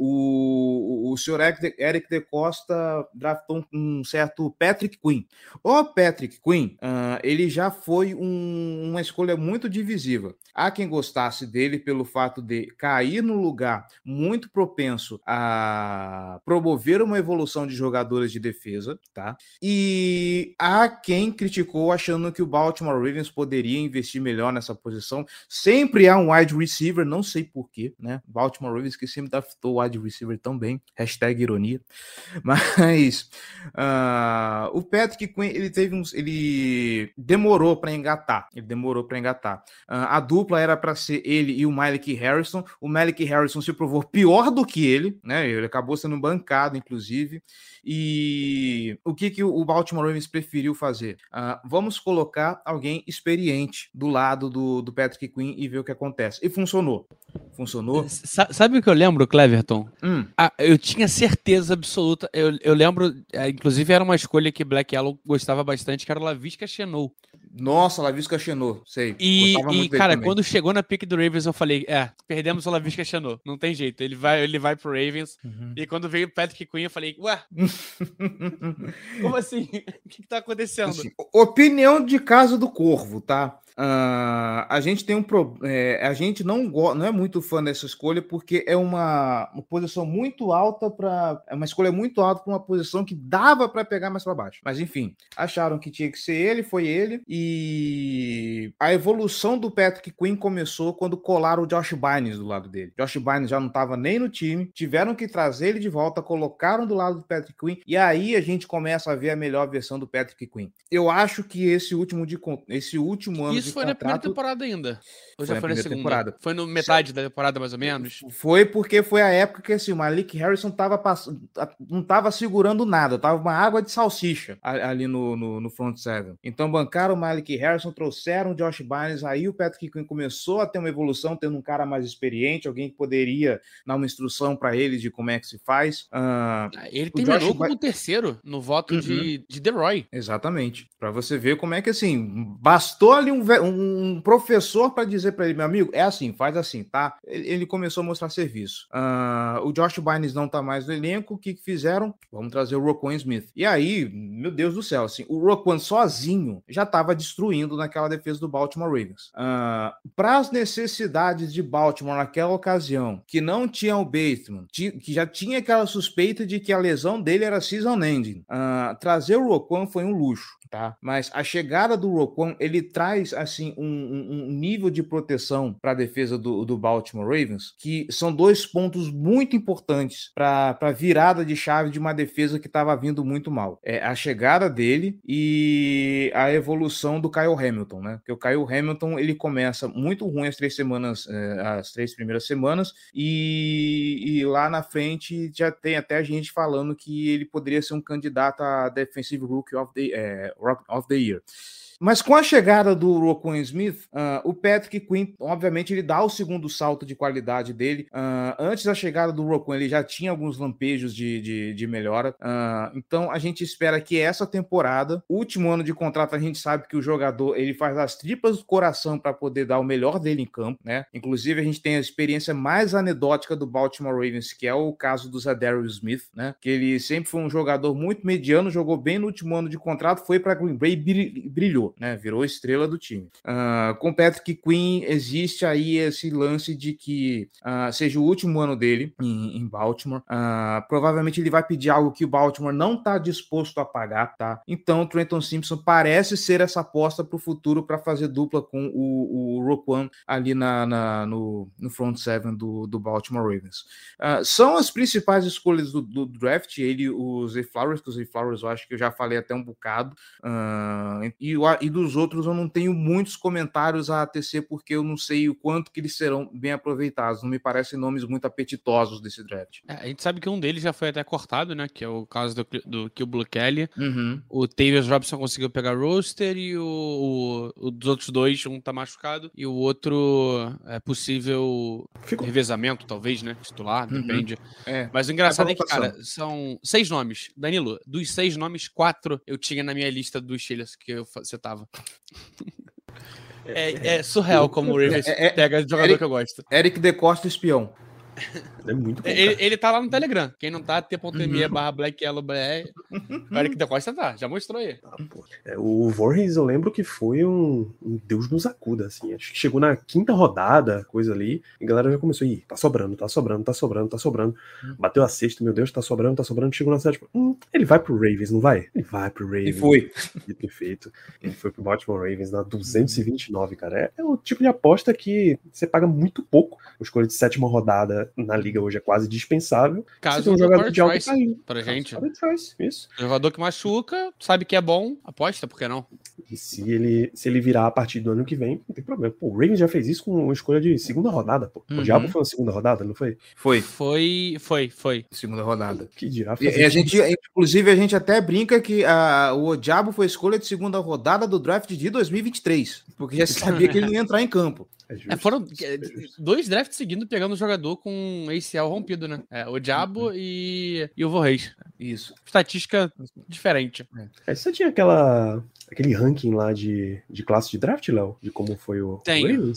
o, o senhor Eric de Costa draftou um certo Patrick Quinn. O Patrick Quinn, uh, ele já foi um, uma escolha muito divisiva. Há quem gostasse dele pelo fato de cair no lugar muito propenso a promover uma evolução de jogadores de defesa, tá? E há quem criticou achando que o Baltimore Ravens poderia investir melhor nessa posição. Sempre há um wide receiver, não sei porquê, né? Baltimore Ravens que sempre draftou wide receiver também, hashtag ironia. [LAUGHS] Mas uh, o Patrick Quinn, ele teve uns, ele demorou para engatar, ele demorou para engatar. Uh, a dupla era para ser ele e o Malik Harrison. O Malik Harrison se provou pior do que ele, né? Ele acabou sendo bancado, inclusive. E o que, que o Baltimore Ravens preferiu fazer? Uh, vamos colocar alguém experiente do lado do, do Patrick Quinn e ver o que acontece. E funcionou. Funcionou. Sabe o que eu lembro, Cleverton? Hum. Ah, eu tinha certeza absoluta. Eu, eu lembro, é, inclusive era uma escolha que Black Yellow gostava bastante, que era o Lavisca Chenou. Nossa, Lavisca Chenou, sei. E, e cara, quando chegou na pick do Ravens, eu falei, é, perdemos o Lavisca Chenou. Não tem jeito. Ele vai, ele vai pro Ravens. Uhum. E quando veio o Patrick Quinn, eu falei, ué, [LAUGHS] como assim? [LAUGHS] O que, que tá acontecendo? Assim, opinião de casa do Corvo, tá? Uh, a gente tem um problema. É, a gente não, não é muito fã dessa escolha porque é uma, uma posição muito alta para. É uma escolha muito alta para uma posição que dava para pegar mais para baixo. Mas enfim, acharam que tinha que ser ele, foi ele. E a evolução do Patrick Quinn começou quando colaram o Josh Bynes do lado dele. Josh Bynes já não estava nem no time, tiveram que trazer ele de volta, colocaram do lado do Patrick Quinn, e aí a gente começa a ver a melhor versão do Patrick Quinn. Eu acho que esse último de esse último ano Isso foi contrato, na primeira temporada ainda. Ou já foi na, segunda? temporada? Foi no metade da temporada mais ou menos? Foi porque foi a época que assim, o Malik Harrison tava pass... não estava segurando nada, tava uma água de salsicha ali no, no, no front seven. Então bancaram o Malik Harrison, trouxeram o Josh Bynes, aí o Patrick Quinn começou a ter uma evolução, tendo um cara mais experiente, alguém que poderia dar uma instrução para ele de como é que se faz. Uh, ele terminou como By... terceiro no voto uhum. de, de The Roy. Exatamente. Para você ver como é que assim, bastou ali um, um professor para dizer para ele, meu amigo, é assim, faz assim, tá? Ele começou a mostrar serviço. Uh, o Josh Bynes não tá mais no elenco, o que fizeram? Vamos trazer o Roquan Smith. E aí, meu Deus do céu, assim, o Roquan sozinho já estava destruindo naquela defesa do Baltimore Ravens. Uh, ah, para as necessidades de Baltimore naquela ocasião, que não tinha o Bateman, que já tinha aquela suspeita de que a lesão dele era season ending, uh, trazer o Roquan foi um luxo tá? Mas a chegada do Roquan, ele traz, assim, um, um, nível de proteção para a defesa do, do, Baltimore Ravens, que são dois pontos muito importantes para a virada de chave de uma defesa que estava vindo muito mal. É a chegada dele e a evolução do Kyle Hamilton, né? Porque o Kyle Hamilton, ele começa muito ruim as três semanas, é, as três primeiras semanas, e, e lá na frente já tem até gente falando que ele poderia ser um candidato a Defensive Rookie of the, é, Rock of the Year. Mas com a chegada do Roquan Smith, uh, o Patrick Quinn, obviamente, ele dá o segundo salto de qualidade dele. Uh, antes da chegada do Roquan, ele já tinha alguns lampejos de, de, de melhora. Uh, então, a gente espera que essa temporada, último ano de contrato, a gente sabe que o jogador ele faz as tripas do coração para poder dar o melhor dele em campo, né? Inclusive, a gente tem a experiência mais anedótica do Baltimore Ravens, que é o caso do Zadarius Smith, né? Que ele sempre foi um jogador muito mediano, jogou bem no último ano de contrato, foi para Green Bay e brilhou né? Virou estrela do time. Uh, com Patrick Quinn existe aí esse lance de que uh, seja o último ano dele em, em Baltimore. Uh, provavelmente ele vai pedir algo que o Baltimore não está disposto a pagar, tá? Então Trenton Simpson parece ser essa aposta para o futuro para fazer dupla com o, o Roquan ali na, na, no, no front seven do, do Baltimore Ravens. são as principais escolhas do, do draft. Ele, os Zay Flowers, que os Zay Flowers eu acho que eu já falei até um bocado. e o e dos outros eu não tenho muitos comentários a tecer porque eu não sei o quanto que eles serão bem aproveitados. Não me parecem nomes muito apetitosos desse draft. É, a gente sabe que um deles já foi até cortado, né? Que é o caso do, do Blue Kelly. Uhum. O Tavius Robson conseguiu pegar roster e o, o, o, dos outros dois, um tá machucado e o outro é possível Ficou. revezamento, talvez, né? Titular, uhum. depende. É. Mas o engraçado é que, cara, são seis nomes. Danilo, dos seis nomes, quatro eu tinha na minha lista dos Steelers que eu, você tava. É, é, surreal como o Ravens é, é, pega jogador Eric, que eu gosto. Eric De Costa espião. É muito bom, ele, ele, tá lá no Telegram. Quem não tá, t.me uhum. barra Black Yellow BR. O [LAUGHS] Eric Da Costa tá, já mostrou aí. Ah, é, o Voorhees, eu lembro que foi um, um, Deus nos acuda, assim. Acho que chegou na quinta rodada, coisa ali, e a galera já começou a ir, tá sobrando, tá sobrando, tá sobrando, tá sobrando. Uhum. Bateu a sexta, meu Deus, tá sobrando, tá sobrando. Chegou na sétima, hum, ele vai pro Ravens, não vai? Ele vai pro Ravens. E foi. Perfeito. Ele foi pro Baltimore Ravens na 229, cara. É, é o tipo de aposta que você paga muito pouco. O escolha de sétima rodada na liga hoje é quase dispensável. Caso um jogador de alto pra gente. isso. jogador que machuca, sabe que é bom, aposta, por que não? E se ele, se ele virar a partir do ano que vem, não tem problema. Pô, o Ravens já fez isso com uma escolha de segunda rodada, pô. Uhum. O Diabo foi uma segunda rodada, não foi? Foi. Foi, foi, foi. Segunda rodada. Que dirá e, e a gente, inclusive, a gente até brinca que a, o Diabo foi escolha de segunda rodada do draft de 2023, porque já sabia que ele ia entrar em campo. É, é foram é, dois drafts seguindo pegando o jogador com ACL rompido, né? É, o Diabo uhum. e, e o Vorreis. Isso. Estatística diferente. É. você tinha aquela aquele ranking lá de, de classe de draft, Léo? De como foi o Tenho.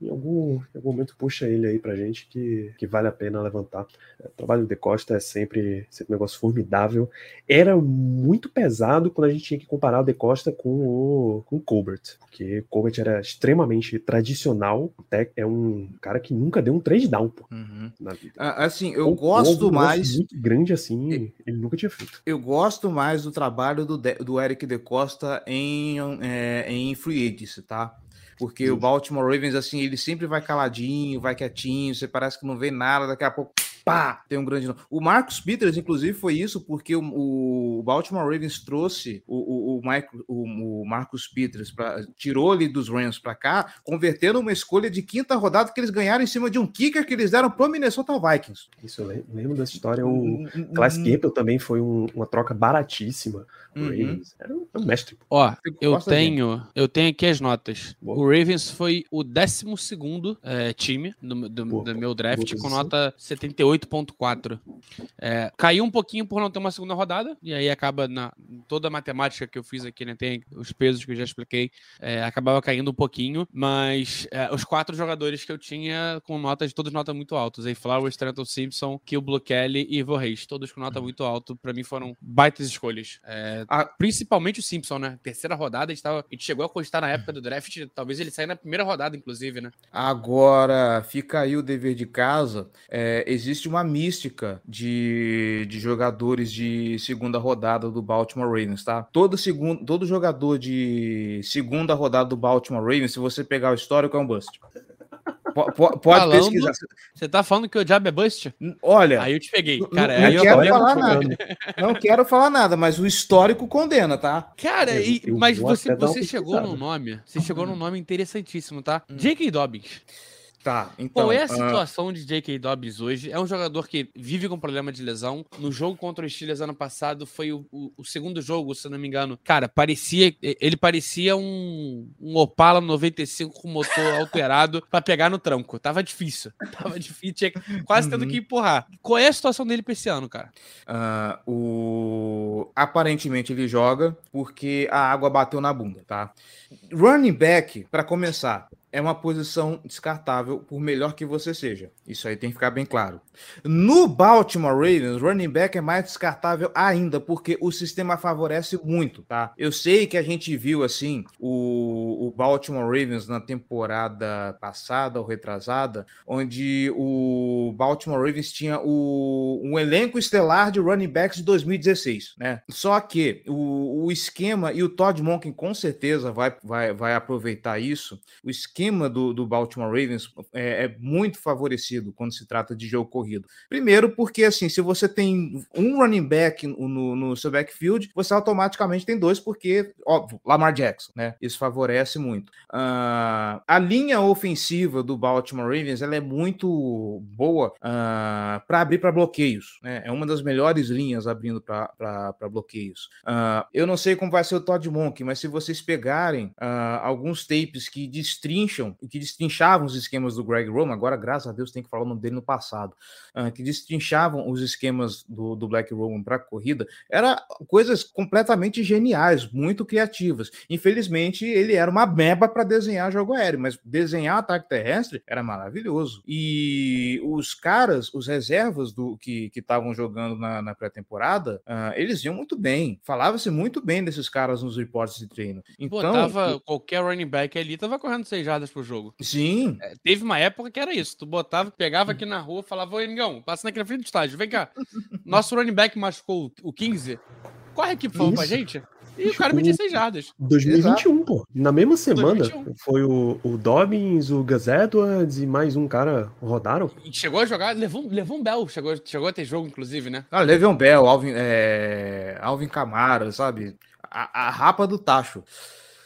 Em algum, em algum momento puxa ele aí pra gente que, que vale a pena levantar. É, o trabalho do De Costa é sempre, sempre um negócio formidável. Era muito pesado quando a gente tinha que comparar o De Costa com o, com o Colbert, porque Colbert era extremamente tradicional, até é um cara que nunca deu um trade down pô, Uhum. na vida. Ah, Assim, eu ou gosto negócio mais. muito grande assim, ele nunca tinha feito. Eu gosto mais do trabalho do, De- do Eric De Costa em, é, em free agency, tá? Porque o Justo. Baltimore Ravens, assim, ele sempre vai caladinho, vai quietinho, você parece que não vê nada, daqui a pouco, pá, tem um grande nome. O Marcus Peters, inclusive, foi isso porque o, o Baltimore Ravens trouxe o, o, o, Michael, o, o Marcus Peters, pra, tirou ele dos Rams para cá, convertendo uma escolha de quinta rodada que eles ganharam em cima de um kicker que eles deram pro Minnesota Vikings. Isso, eu lembro dessa história. O Classic Class Campbell também foi um, uma troca baratíssima. O uhum. Ravens era um, mestre. Ó, eu, tenho, eu tenho aqui as notas. Boa. O Ravens foi o 12 segundo é, time do, do, boa, do meu draft, com nota 78 38,4. É, caiu um pouquinho por não ter uma segunda rodada, e aí acaba na toda a matemática que eu fiz aqui, né? Tem os pesos que eu já expliquei, é, acabava caindo um pouquinho, mas é, os quatro jogadores que eu tinha com notas, todos notas muito altas: aí Flowers, Trenton Simpson, Kill Blue Kelly e Ivo Reis, todos com nota muito alto para mim foram baitas escolhas. É, a, principalmente o Simpson, né? Terceira rodada, a gente, tava, a gente chegou a constar na época do draft, talvez ele saia na primeira rodada, inclusive, né? Agora, fica aí o dever de casa, é, existe existe uma mística de, de jogadores de segunda rodada do Baltimore Ravens, tá? Todo, segundo, todo jogador de segunda rodada do Baltimore Ravens, se você pegar o histórico, é um bust. Po- Pode Falando- pesquisar. Você tá falando que o Diabo é bust? Olha, Aí eu te peguei. Não- Cara, não aí eu quero falar nada. não quero falar nada, mas o histórico condena, tá? Cara, Eu- e- eu mas você, você chegou num nome. Você chegou Hum. num nome interessantíssimo, tá? J.K. Dobbins. Tá, então. Qual é a ah, situação de J.K. Dobbins hoje? É um jogador que vive com problema de lesão. No jogo contra os Steelers ano passado, foi o, o- o segundo jogo, se eu não me engano. Cara, parecia. Ele parecia um, um Opala 95 com motor [LAUGHS] alterado pra pegar no tranco. Tava difícil. [LAUGHS] Tava difícil. Tinha quase tendo Uhum. que empurrar. Qual é a situação dele pra esse ano, cara? Ah, o... Aparentemente ele joga porque a água bateu na bunda, tá? Running back, para começar, é uma posição descartável por melhor que você seja. Isso aí tem que ficar bem claro. No Baltimore Ravens, running back é mais descartável ainda porque o sistema favorece muito, tá? Eu sei que a gente viu assim o, o Baltimore Ravens na temporada passada ou retrasada, onde o Baltimore Ravens tinha o, um elenco estelar de running backs de 2016, né? Só que o, o esquema, e o Todd Monken com certeza vai, vai, vai aproveitar isso, o esquema do, do Baltimore Ravens é, é muito favorecido quando se trata de jogo corrido. Primeiro porque, assim, se você tem um running back no, no seu backfield, você automaticamente tem dois, porque, óbvio, Lamar Jackson, né? Isso favorece muito. Ah, a linha ofensiva do Baltimore Ravens ela é muito boa para abrir para bloqueios. Né? É uma das melhores linhas abrindo para bloqueios. Ah, eu não sei como vai ser o Todd Monk, mas se vocês pegarem ah, alguns tapes que destrincham, que destrinchavam os esquemas do Greg Roman, agora, graças a Deus, tem que falar o nome dele no passado, ah, que destrinchavam os esquemas do, do Black Roman para corrida, era coisas completamente geniais, muito criativas. Infelizmente, ele era uma meba para desenhar jogo aéreo, mas desenhar ataque terrestre era maravilhoso. E os caras, os reservas do que estavam jogando na, na pré-temporada, ah, eles iam muito bem. Falava-se muito bem desses caras nos reportes de treino. Então, Botava qualquer running back ali, tava correndo seis jardas pro jogo. sim, É, teve uma época que era isso. Tu botava, pegava aqui na rua, falava, ô Engão, passa naquele frente do estádio, vem cá. [LAUGHS] Nosso running back machucou o 15. Corre aqui, por favor, pra gente. E o cara metia seis jardas. 2021, pô. Na mesma semana 2021. foi o, o Dobbins, o Gus Edwards e mais um cara rodaram. E chegou a jogar, levou, levou um Bell, chegou, chegou a ter jogo, inclusive, né? Ah, Le'Veon Bell, Alvin, é, Alvin Camara, sabe? A, a rapa do tacho.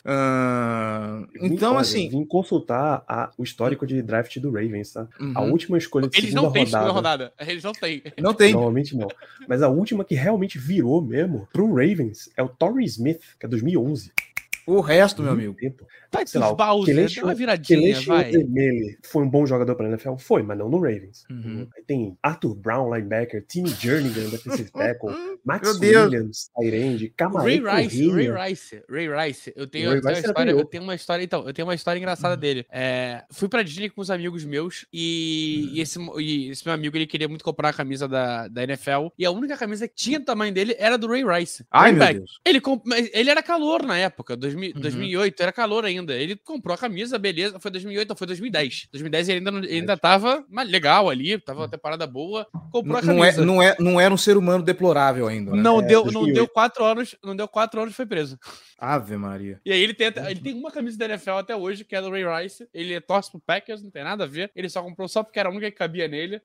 Vim- então, assim. Vim consultar a- o histórico de draft do Ravens, tá? A uhum. última escolha de Eles segunda não têm rodada. segunda rodada. Eles não têm. Não tem. Normalmente não. Mas a última que realmente virou mesmo pro Ravens é o Torrey Smith, que é 2011. O resto, meu amigo. Tempo. Tá, Sei lá, os Bowser, Kelechi- dá uma viradinha, vai. Osemele foi um bom jogador para NFL? Foi, mas não no Ravens. Uhum. Aí tem Arthur Brown, linebacker, Timmy Jernigan, defensive [LAUGHS] tackle, Max. Williams, Tyrande, Ray Camaré Rice. Ray Rice, Ray Rice. Eu tenho, Ray eu tenho história, eu tenho uma história, então, eu tenho uma história engraçada dele. É, fui pra Disney com uns amigos meus e, e esse, mo- e esse meu amigo ele queria muito comprar a camisa da, da NFL e a única camisa que tinha do tamanho dele era do Ray Rice. Ai, meu. Deus. Ele, ele era calor na época, 2000, Uhum. 2008, era calor ainda. Ele comprou a camisa, beleza. Foi 2008, não, foi 2010. 2010 ele ainda, ele ainda tava legal ali, tava uma temporada boa. Comprou a Não, não é, camisa. não, é, não era um ser humano deplorável ainda, né? Não É, deu, não 2008. deu quatro anos, não deu quatro anos foi preso. Ave Maria. E aí ele tem, ele tem uma camisa da NFL até hoje, que é do Ray Rice. Ele torce pro Packers, não tem nada a ver. Ele só comprou só porque era a única que cabia nele.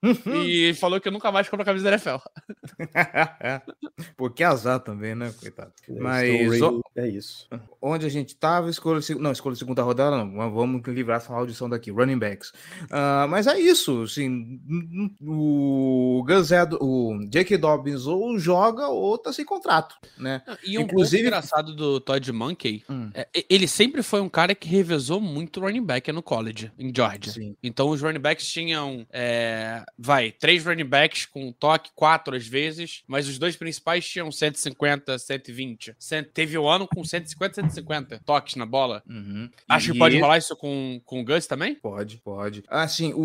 e falou que nunca mais comprou a camisa da NFL. [LAUGHS] Pô, que azar também, né, coitado. Então, Mas o é isso. onde a gente tava, escolha, não, escolha segunda rodada, não, mas vamos livrar essa audição daqui, running backs. Ah, mas é isso, assim, o Ganzedo, o J.K. Dobbins ou joga ou tá sem contrato, né? E um Inclusive- ponto engraçado do Todd Monkey, Hum. é, ele sempre foi um cara que revezou muito running back no college, em Georgia. Sim. Então os running backs tinham, é, vai, três running backs com toque, quatro às vezes, mas os dois principais tinham 150, 120. Cent- Teve o ano com 150, 150 toques na bola. Uhum. Acho que E- pode rolar isso com, com o Gus também? Pode, pode. Assim, o,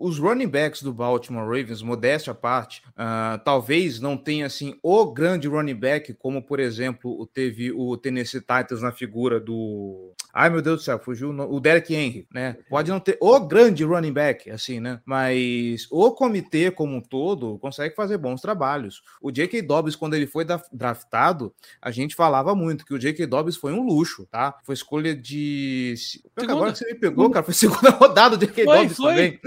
o- os running backs do Baltimore Ravens, modéstia à parte, ah, talvez não tenha assim o grande running back, como por exemplo o teve o Tennessee Titans na figura do. Ai meu Deus do céu, fugiu o Derek Henry, né? Pode não ter o grande running back, assim, né? Mas o comitê como um todo consegue fazer bons trabalhos. O J.K. Dobbs, quando ele foi draftado, a gente falava muito que o J.K. Dobbs foi um luxo, tá? Foi escolha de. Segunda. Agora que você me pegou, cara, foi segunda [LAUGHS] rodada o J.K. Dobbs foi. também.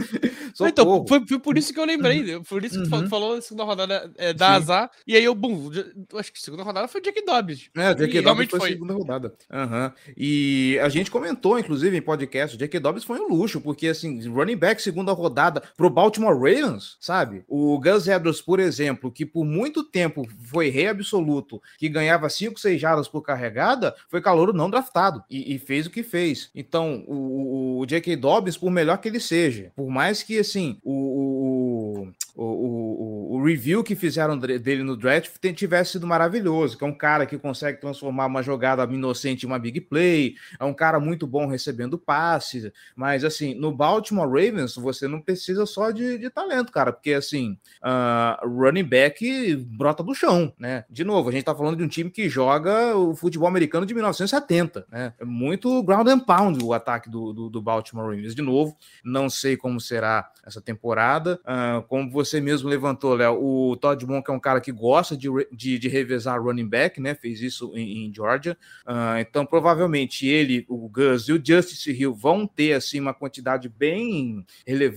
Então, foi, foi por isso que eu lembrei. Por isso que tu Uhum. fa- falou na segunda rodada é, da Sim. azar. E aí eu, bum, acho que segunda rodada foi o Jack Dobbs. É, o J.K. Dobbs realmente foi, foi. segunda rodada. Aham. E a gente comentou, inclusive, em podcast, o J.K. Dobbs foi um luxo, porque, assim, running back segunda rodada pro Baltimore Ravens, sabe? O Gus Edwards, por exemplo, que por muito tempo foi rei absoluto, que ganhava 5, 6 jardas por carregada, foi calouro não draftado e, e fez o que fez. Então, o, o, o J.K. Dobbs, por melhor que ele seja, por mais que, assim, o, o, o, o, o review que fizeram dele no draft tivesse sido maravilhoso, que é um cara que consegue transformar uma jogada inocente em uma big play, é um cara muito bom recebendo passes, mas assim, no Baltimore Ravens você não precisa só de, de talento, cara, porque assim, ah, running back brota do chão, né? De novo, a gente tá falando de um time que joga o futebol americano de 1970, né? É muito ground and pound o ataque do, do, do Baltimore Ravens. De novo, não sei como será essa temporada. Ah, como você mesmo levantou, Léo, o Todd Monk é um cara que gosta de, de, de revezar running back, né? Fez isso em, em Georgia. Ah, então, provavelmente, ele, o Gus e o Justice Hill vão ter assim uma quantidade bem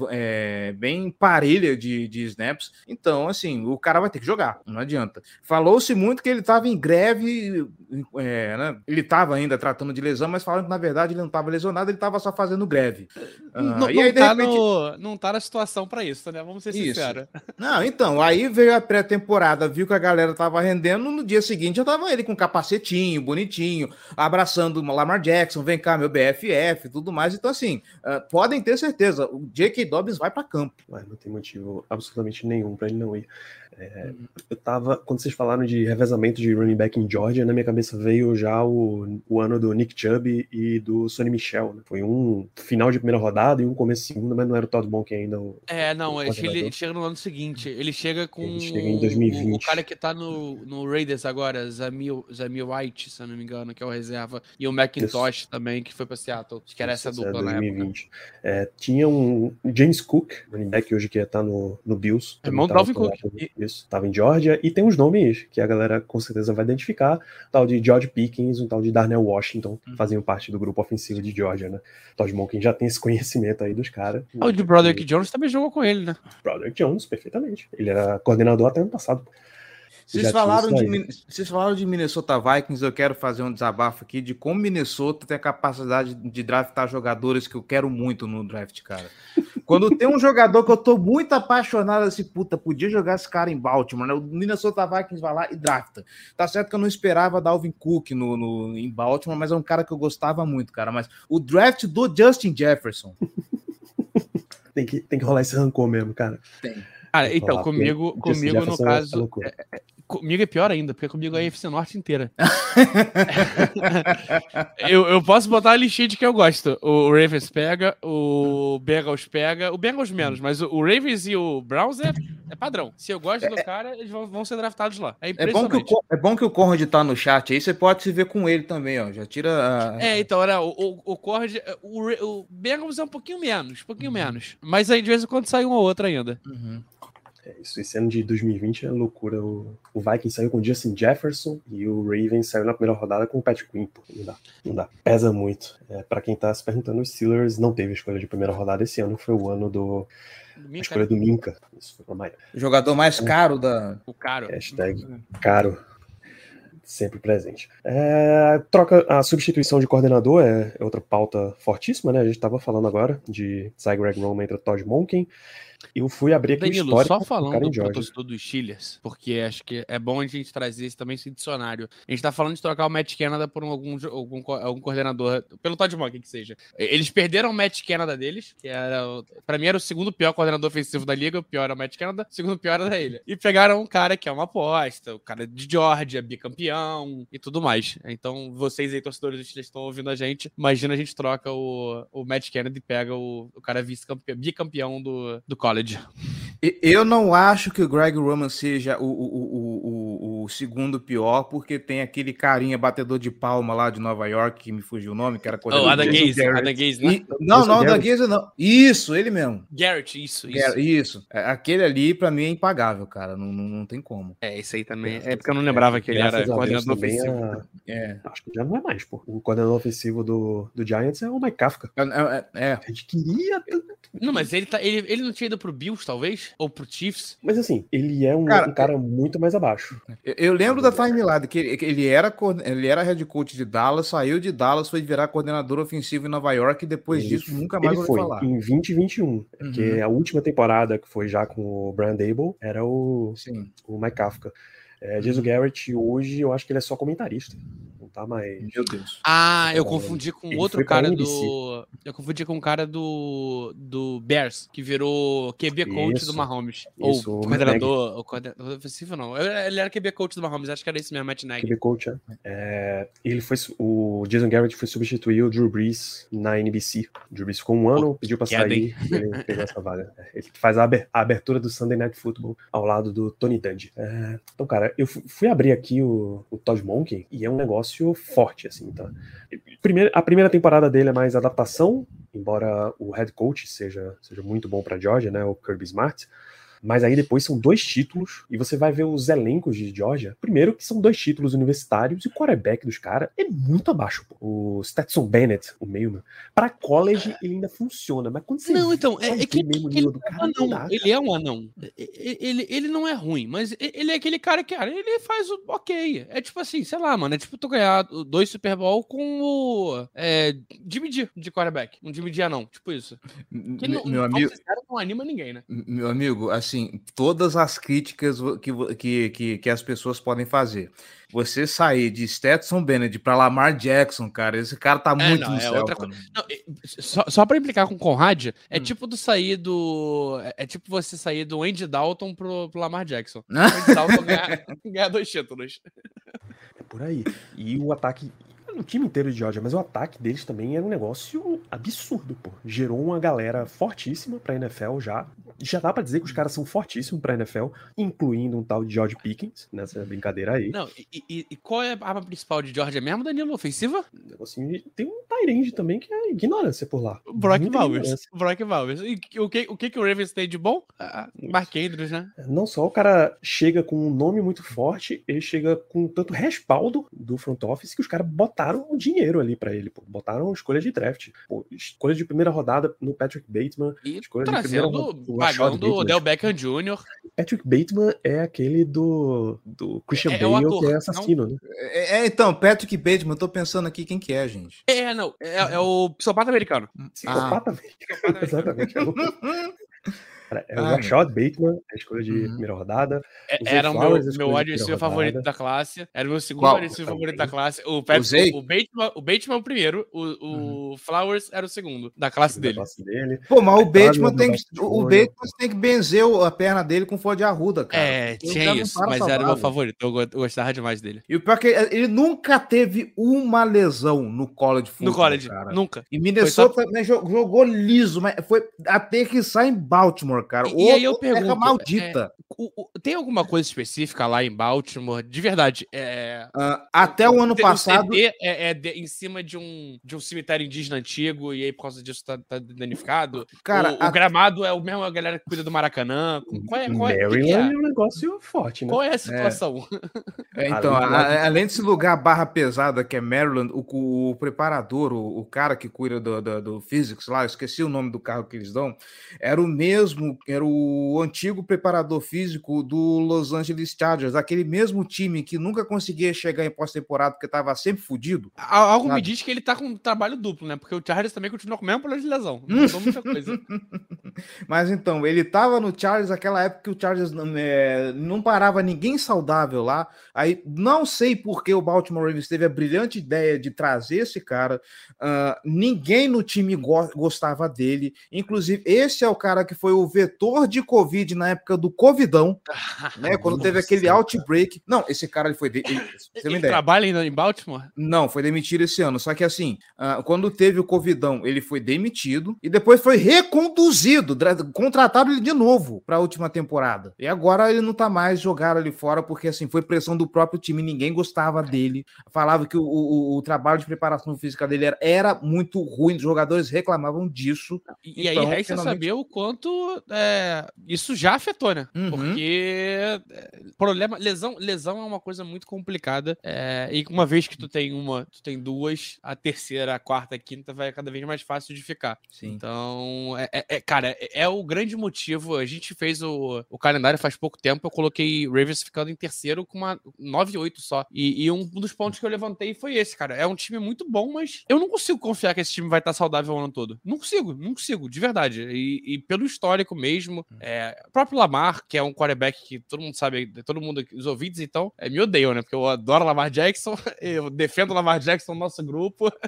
é, bem parelha de, de snaps. Então, assim, o cara vai ter que jogar, não adianta. Falou-se muito que ele estava em greve, é, né? ele estava ainda tratando de lesão, mas falaram que na verdade ele não estava lesionado, ele estava só fazendo greve. Ah, não, e não aí, de tá repente- no, não tá na situação pra isso, né? Vamos ser Isso. Sinceros. Não, então, aí veio a pré-temporada, viu que a galera tava rendendo, no dia seguinte já tava ele com capacetinho, bonitinho, abraçando o Lamar Jackson, vem cá, meu BFF, tudo mais. Então, assim, ah, podem ter certeza, o J.K. Dobbins vai para campo. Mas não tem motivo absolutamente nenhum para ele não ir. É, eu tava. Quando vocês falaram de revezamento de running back em Georgia, na minha cabeça veio já o, o ano do Nick Chubb e do Sonny Michel. Né? Foi um final de primeira rodada e um começo de segunda, mas não era o Todd Monk ainda. O, É, não, o ele, chega no ano seguinte. Ele chega com Ele chega em o- 2020. O, cara que tá no, no Raiders agora, Zamil, Zamil White, se eu não me engano, que é o reserva. E o McIntosh também, que foi pra Seattle. Acho que era essa Isso, dupla é, na época. 2020. É, tinha um James Cook, running back hoje que estar no, no Bills. Irmão do Dalvin Cook. Isso, tava em Georgia. E tem uns nomes que a galera com certeza vai identificar. Um tal de George Pickens, um tal de Darnell Washington, Uhum. que faziam parte do grupo ofensivo de Georgia, né? Todd Monken já tem esse conhecimento aí dos caras. Ah, o de Broderick Jones também jogou com ele, né? Broderick Jones, perfeitamente. Ele era coordenador até ano passado. Vocês falaram, de, vocês falaram de Minnesota Vikings, eu quero fazer um desabafo aqui de como Minnesota tem a capacidade de draftar jogadores que eu quero muito no draft, cara. Quando tem um jogador que eu tô muito apaixonado, assim, puta, podia jogar esse cara em Baltimore, né? O Minnesota Vikings vai lá e drafta. Tá certo que eu não esperava Dalvin Cook no, no, em Baltimore, mas é um cara que eu gostava muito, cara. Mas o draft do Justin Jefferson. [LAUGHS] tem, que, tem que rolar esse rancor mesmo, cara. Tem. Cara, então, comigo, comigo no é caso. É, comigo é pior ainda, porque comigo é a FC Norte inteira. [LAUGHS] eu, eu posso botar a listinha de que eu gosto. O Ravens pega, o Bengals pega, o Bengals menos, mas o Ravens e o Browns é, é padrão. Se eu gosto do cara, eles vão, vão ser draftados lá. É, é, bom que o, é bom que o Conrad tá no chat aí, você pode se ver com ele também, ó. Já tira. A... É, então, olha, o, o, o Conrad, o, o Bengals é um pouquinho menos, um pouquinho uhum. menos. Mas aí de vez em quando sai um ou outro ainda. Uhum. É, isso, esse ano de 2020 é loucura. O, o Vikings saiu com o Justin Jefferson e o Ravens saiu na primeira rodada com o Patrick Quinn. Não dá, não dá. Pesa muito. É, para quem tá se perguntando, os Steelers não teve escolha de primeira rodada esse ano, foi o ano do. Minka. A escolha do Minka. Isso foi. O jogador mais caro da. O caro. Hashtag caro sempre presente. É, troca a substituição de coordenador é, é outra pauta fortíssima, né? A gente estava falando agora de Cy Greg Roman entre Todd Monken. Eu fui abrir aqui Danilo, só falando do torcedor dos Steelers, porque acho que é bom a gente trazer esse também esse dicionário. A gente tá falando de trocar o Matt Canada por algum, algum, algum coordenador, pelo Todd Monk que seja. Eles perderam o Matt Canada deles, que era, para mim era o segundo pior coordenador ofensivo da liga, o pior era o Matt Canada, o segundo pior era da ilha. E pegaram um cara que é uma aposta, o cara de Georgia, bicampeão e tudo mais. Então, vocês aí, torcedores dos Steelers, estão ouvindo a gente, imagina a gente troca o, o Matt Canada e pega o, o cara vice-campeão, bicampeão do, do college college. Eu não acho que o Greg Roman seja o, o, o, o, segundo pior, porque tem aquele carinha batedor de palma lá de Nova York, que me fugiu o nome, que era coordenador. Oh, Adam Gaze, Adam Gaze, né? Não, não, Adam Gaze não. Isso, ele mesmo. Garrett, isso, isso. Garrett, isso. É, aquele ali, pra mim, é impagável, cara. Não, não, não tem como. É, isso aí também. É porque eu não lembrava é, que ele era coordenador ofensivo. A... É. Acho que já não é mais, pô. O coordenador ofensivo do, do Giants é o Mike Kafka. É, é, é. A gente queria. Não, mas ele, tá, ele, ele não tinha ido pro Bills, talvez? Ou pro Chiefs? Mas assim, ele é um cara, um cara muito mais abaixo. Eu, eu lembro da timeline que ele, que ele, era, ele era head coach de Dallas, saiu de Dallas, foi virar coordenador ofensivo em Nova York e depois ele, disso nunca mais ele foi falar. Em 2021, uhum. porque a última temporada que foi já com o Brian Dable era o, Sim. o Mike Kafka. É, Jesus Garrett hoje eu acho que ele é só comentarista tá mais. Meu Deus. Ah, eu confundi com outro cara do. Eu confundi com um cara do. do Bears, que virou QB coach isso, do Mahomes. Isso, ou coordenador. Ou coordenador ofensivo, não. Ele era QB coach do Mahomes, acho que era esse mesmo, Matt Nagy. QB coach, é. é. Ele foi. O Jason Garrett foi substituir o Drew Brees na NBC. O Drew Brees ficou um ano, Pô, pediu pra sair e ele pegou essa vaga. É, ele faz a abertura do Sunday Night Football ao lado do Tony Dungy. É, então, cara, eu fui abrir aqui o, o Todd Monken e é um negócio forte, assim, tá? Primeiro, a primeira temporada dele é mais adaptação, embora o head coach seja, seja muito bom para Georgia, né, o Kirby Smart, mas aí depois são dois títulos, e você vai ver os elencos de Georgia. Primeiro, que são dois títulos universitários, e o quarterback dos caras é muito abaixo. Pô. O Stetson Bennett, o meio, para college ele ainda funciona, mas quando você. Não, então, é, é que, mesmo ele, do cara, é um anão, ele é um anão. Ele, ele não é ruim, mas ele é aquele cara que, cara, ele faz o ok. É tipo assim, sei lá, mano, é tipo tu ganhar dois Super Bowl com o é, Jimmy G de quarterback. Um Jimmy G anão, tipo isso. Que não, meu amigo. Não anima ninguém, né? Meu amigo, assim assim, todas as críticas que, que, que, que as pessoas podem fazer. Você sair de Stetson Bennett para Lamar Jackson, cara, esse cara tá é, muito não, no é céu. Outra co... não, só só para implicar com o Conrad, é hum. tipo do sair do. É, é tipo você sair do Andy Dalton pro, pro Lamar Jackson. [LAUGHS] O Andy Dalton ganhar, [LAUGHS] ganhar dois títulos. É por aí. E o ataque o time inteiro de Georgia, mas o ataque deles também era um negócio absurdo, pô. Gerou uma galera fortíssima pra NFL já. Já dá pra dizer que os caras são fortíssimos pra NFL, incluindo um tal de George Pickens, nessa brincadeira aí. Não, e, e, e qual é a arma principal de Georgia mesmo, Danilo? Ofensiva? Assim, tem um Tyrande também que é ignorância por lá. Brock Bowers. Brock Bowers. E o que, o que, que o Ravens tem de bom? Ah, Mark Andrews, né? Não só o cara chega com um nome muito forte, ele chega com tanto respaldo do front office que os caras botaram botaram o dinheiro ali para ele, pô. botaram escolha de draft, pô. escolha de primeira rodada no Patrick Bateman, e escolha trazendo, de primeira pagando o Odell Beckham Jr. Patrick Bateman é aquele do, do Christian É- é o Bale, ator, que é não? assassino, né? É, é, então, Patrick Bateman, eu tô pensando aqui quem que é, gente. É, não. É, é o psicopata americano. Psicopata, velho. [LAUGHS] Exatamente. [LAUGHS] É o- Cara, é o Ah, Rashad Bateman, a escolha de Uhum. primeira rodada. É- Era o meu, meu wide receiver favorito da classe. Era o meu segundo wide receiver favorito da classe. O, Zay? o, o Bateman, o Bateman é o primeiro. O, o Flowers era o segundo da classe da dele. classe dele. Pô, mas o Bateman tem que, o. Bateman tem que benzer a perna dele com folha de arruda, cara. É, tinha isso, mas era o meu favorito. Eu go- eu gostava demais dele. E o pior é que ele nunca teve uma lesão no college football, No college, cara. nunca. E Minnesota também jo- jogou liso, mas foi até que sai em Baltimore, cara. E- e aí eu pergunto, maldita. O- o- tem alguma coisa específica lá em Baltimore? De verdade, é. Ah, até o ano o passado. CD é, é de- em cima de um, de um cemitério indígena antigo e aí por causa disso tá, tá danificado? Cara, o, a- o gramado é o mesmo a galera que cuida do Maracanã? Qual é, qual é, Maryland é? é um negócio forte, né? Qual é a situação? É, [LAUGHS] então, Além do a- além desse lugar barra pesada que é Maryland, o, o preparador, o, o cara que cuida do, do, do physics lá, eu esqueci o nome do carro que eles dão, era o mesmo, era o antigo preparador físico do Los Angeles Chargers, aquele mesmo time que nunca conseguia chegar em pós-temporada porque estava sempre fudido. Algo me Sabe? diz que ele tá com um trabalho duplo, né? Porque o Chargers também continua com o mesmo problema de lesão. Não [LAUGHS] mudou muita coisa. Mas então, ele estava no Chargers naquela época que o Chargers não, é, não parava ninguém saudável lá. Aí não sei por que o Baltimore Ravens teve a brilhante ideia de trazer esse cara. ah, ninguém no time go- gostava dele. Inclusive, esse é o cara que foi o vetor de Covid na época do Covidão, [LAUGHS] né? Quando teve Nossa, aquele cara. outbreak. Não, esse cara ele foi. De... ele- você Ele ideia. trabalha ainda em Baltimore? Não, foi demitido esse ano. Só que assim, ah, quando teve o Covidão, ele foi demitido e depois foi reconduzido, contrataram ele de novo para a última temporada. E agora ele não tá mais jogaram ali fora porque assim foi pressão do próprio time, ninguém gostava dele. Falava que o, o- o trabalho de preparação física dele era, era muito ruim, os jogadores reclamavam disso. E Então, aí resta finalmente- saber o quanto é, isso já afetou, né? Uhum. Porque é, problema, lesão, lesão é uma coisa muito complicada. é, e uma vez que tu tem uma, tu tem duas, a terceira, a quarta, a quinta vai cada vez mais fácil de ficar. Sim. Então, é, é- é- cara, é, é o grande motivo. A gente fez o, o calendário faz pouco tempo. Eu coloquei Ravens ficando em terceiro com uma 9-8 só. E, e um dos pontos que eu levantei foi esse, cara. É um time muito bom, mas eu não consigo confiar que esse time vai estar saudável o ano todo. Não consigo, não consigo, de verdade. E, e pelo histórico mesmo, é, o próprio Lamar, que é um quarterback que todo mundo sabe, todo mundo, os ouvintes, então, é, me odeiam, né? Porque eu adoro Lamar Jackson, [LAUGHS] eu defendo Lamar Jackson no nosso grupo. [LAUGHS]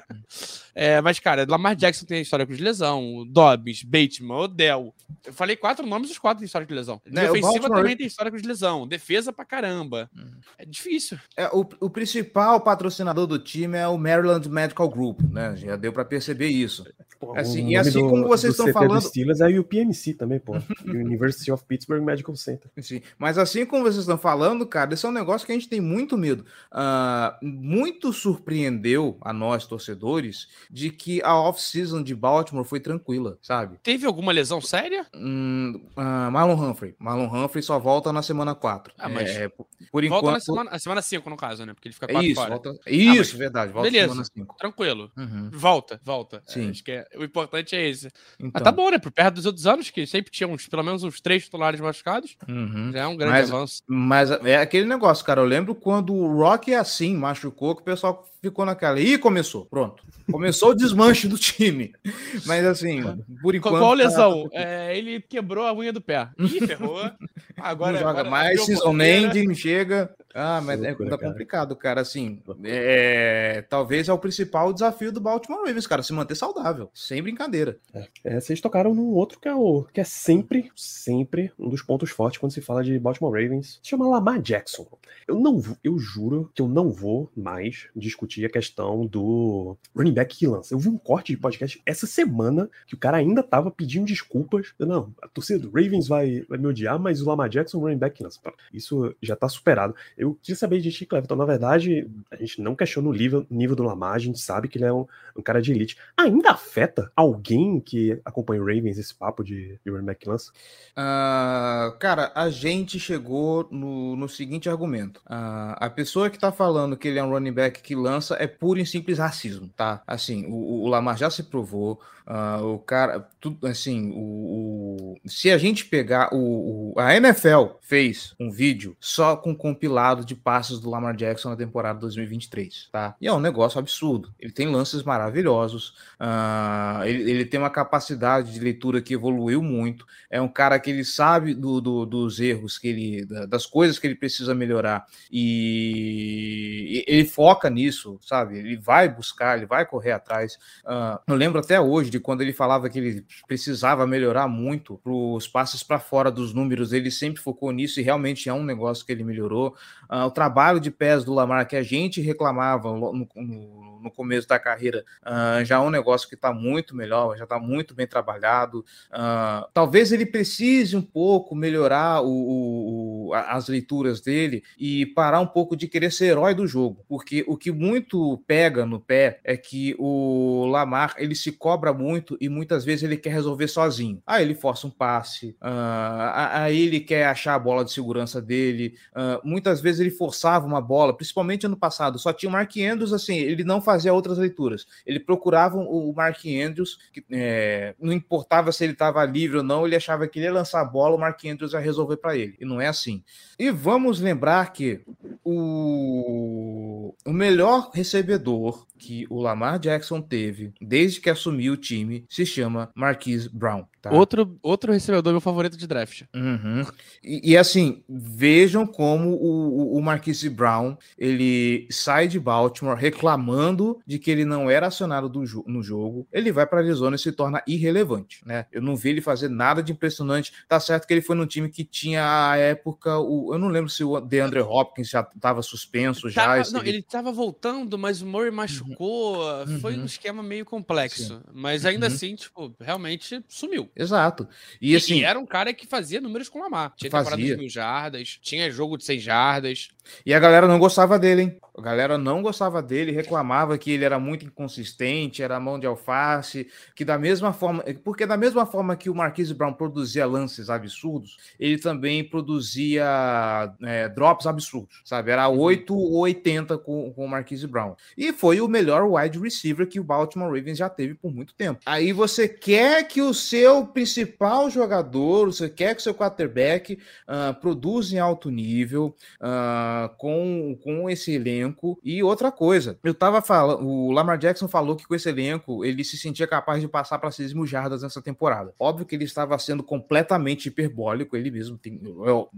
É, mas, cara, Lamar Jackson tem histórico de lesão, Dobbs, Bateman, Odell. Eu falei quatro nomes, os quatro têm histórico de lesão. Né, também tem histórico de lesão. Defesa pra caramba. É difícil. É, o, o principal patrocinador do time é o Maryland Medical Group, né? Já deu para perceber isso. Pô, Assim, e assim como vocês do estão CT falando- Do Steelers é o UPMC também, pô. [LAUGHS] University of Pittsburgh Medical Center. Sim, mas assim como vocês estão falando, cara, esse é um negócio que a gente tem muito medo. Ah, muito surpreendeu a nós, torcedores, de que a off-season de Baltimore foi tranquila, sabe? Teve alguma lesão séria? Hum, ah, Marlon Humphrey. Marlon Humphrey só volta na semana 4. Ah, mas É, por, por Volta enquanto. na semana, a semana 5, no caso, né? Porque ele fica É quatro isso, fora. volta, isso, mas verdade. Volta beleza. semana 5. Tranquilo. Uhum, Volta, volta. É, Sim. acho que é- o importante é esse. então, Mas tá bom, né? Por perto dos outros anos, que sempre tinha uns, pelo menos uns três titulares machucados. uhum. Já é um grande Mas- avanço. Mas é aquele negócio, cara. Eu lembro quando o Rock assim machucou, que o pessoal ficou naquela. Ih, começou. Pronto. Começou o desmanche do time. [LAUGHS] Mas assim, por enquanto. qual tá- lesão? É, ele quebrou a unha do pé. Ih, ferrou. [LAUGHS] Agora não joga agora mais, season ending, chega. Ah, mas é tá cara. complicado, cara. Assim, é, talvez é o principal desafio do Baltimore Ravens, cara, se manter saudável, sem brincadeira. É, vocês tocaram num outro que é o que é sempre, sempre um dos pontos fortes quando se fala de Baltimore Ravens. Se chama Lamar Jackson. Eu não, eu juro que eu não vou mais discutir a questão do running back que lança. Eu vi um corte de podcast essa semana que o cara ainda tava pedindo desculpas. Eu, Não, a torcida do Ravens vai, vai me odiar, mas o Lamar Jackson running back que lança. Isso já tá superado. Eu queria saber de ti, Cleverton. Na verdade, a gente não questiona o nível, nível do Lamar, a gente sabe que ele é um, um cara de elite. Ainda afeta alguém que acompanha o Ravens esse papo de, de running back que lança? Ah, cara, a gente chegou no, no seguinte argumento. Ah, a pessoa que tá falando que ele é um running back que lança é puro e simples racismo, tá? Assim, o, o Lamar já se provou. ah, o cara, tudo assim, o, o- se a gente pegar o, o, a NFL fez um vídeo só com compilado de passes do Lamar Jackson na temporada 2023, tá? E é um negócio absurdo. Ele tem lances maravilhosos, uh, ele, ele, tem uma capacidade de leitura que evoluiu muito. É um cara que ele sabe do, do, dos erros que ele, das coisas que ele precisa melhorar e ele foca nisso, sabe? Ele vai buscar, ele vai correr atrás. Uh, eu lembro até hoje de quando ele falava que ele precisava melhorar muito os passes para fora dos números. Ele sempre focou nisso e realmente é um negócio que ele melhorou. Uh, o trabalho de pés do Lamar que a gente reclamava no, no, no começo da carreira uh, já é um negócio que está muito melhor, já está muito bem trabalhado. Uh, talvez ele precise um pouco melhorar o, o, as leituras dele e parar um pouco de querer ser herói do jogo, porque o que muito pega no pé é que o Lamar ele se cobra muito e muitas vezes ele quer resolver sozinho. Aí ele força um passe, uh, aí ele quer achar a bola de segurança dele. muitas vezes ele forçava uma bola, principalmente ano passado, só tinha o Mark Andrews assim, ele não fazia outras leituras. Ele procurava o Mark Andrews, que, é, não importava se ele estava livre não, ele achava que ele ia lançar a bola, o Mark Andrews ia resolver para ele. E não é assim. E vamos lembrar que o, o melhor recebedor que o Lamar Jackson teve desde que assumiu o time se chama Marquise Brown. Tá? Outro, outro recebedor meu favorito de draft. Uhum. E, e, assim, vejam como o, o Marquise Brown ele sai de Baltimore reclamando de que ele não era acionado do, no jogo. Ele vai para Arizona e se torna irrelevante, né? Eu não vi ele fazer nada de impressionante. Tá certo que ele foi num time que tinha a época, o, eu não lembro se o DeAndre Hopkins já estava suspenso já. não, ele estava voltando, mas o Murray machucou. Uhum. Foi um esquema meio complexo, Sim. mas ainda uhum. assim, tipo, realmente sumiu. Exato. E, assim. E era um cara que fazia números com o Lamar. Tinha fazia. temporada de mil jardas, tinha jogo de seis jardas. E a galera não gostava dele, hein? A galera não gostava dele, reclamava que ele era muito inconsistente, era mão de alface, que da mesma forma, porque da mesma forma que o Marquise Brown produzia lances absurdos, ele também produzia é, drops absurdos, sabe? Era 8 ou 80 com, com o Marquise Brown. E foi o melhor wide receiver que o Baltimore Ravens já teve por muito tempo. Aí você quer que o seu principal jogador, você quer que o seu quarterback uh, produza em alto nível, uh, com, com esse elenco. E outra coisa, eu tava falando, o Lamar Jackson falou que com esse elenco ele se sentia capaz de passar para 6 mil jardas nessa temporada. Óbvio que ele estava sendo completamente hiperbólico, ele mesmo tem,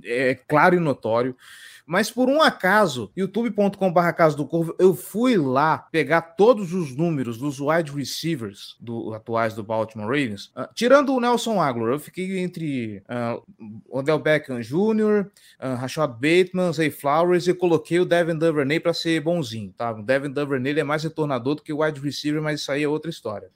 é, é claro e notório. Mas por um acaso, youtube.com.br Casa do Corvo, eu fui lá pegar todos os números dos wide receivers do, atuais do Baltimore Ravens, uh, tirando o Nelson Aguilar, eu fiquei entre uh, Odell Beckham Jr., uh, Rashad Bateman, Zay Flowers e coloquei o Devin Duvernay para ser bonzinho, tá? O Devin Duvernay é mais retornador do que o wide receiver, mas isso aí é outra história.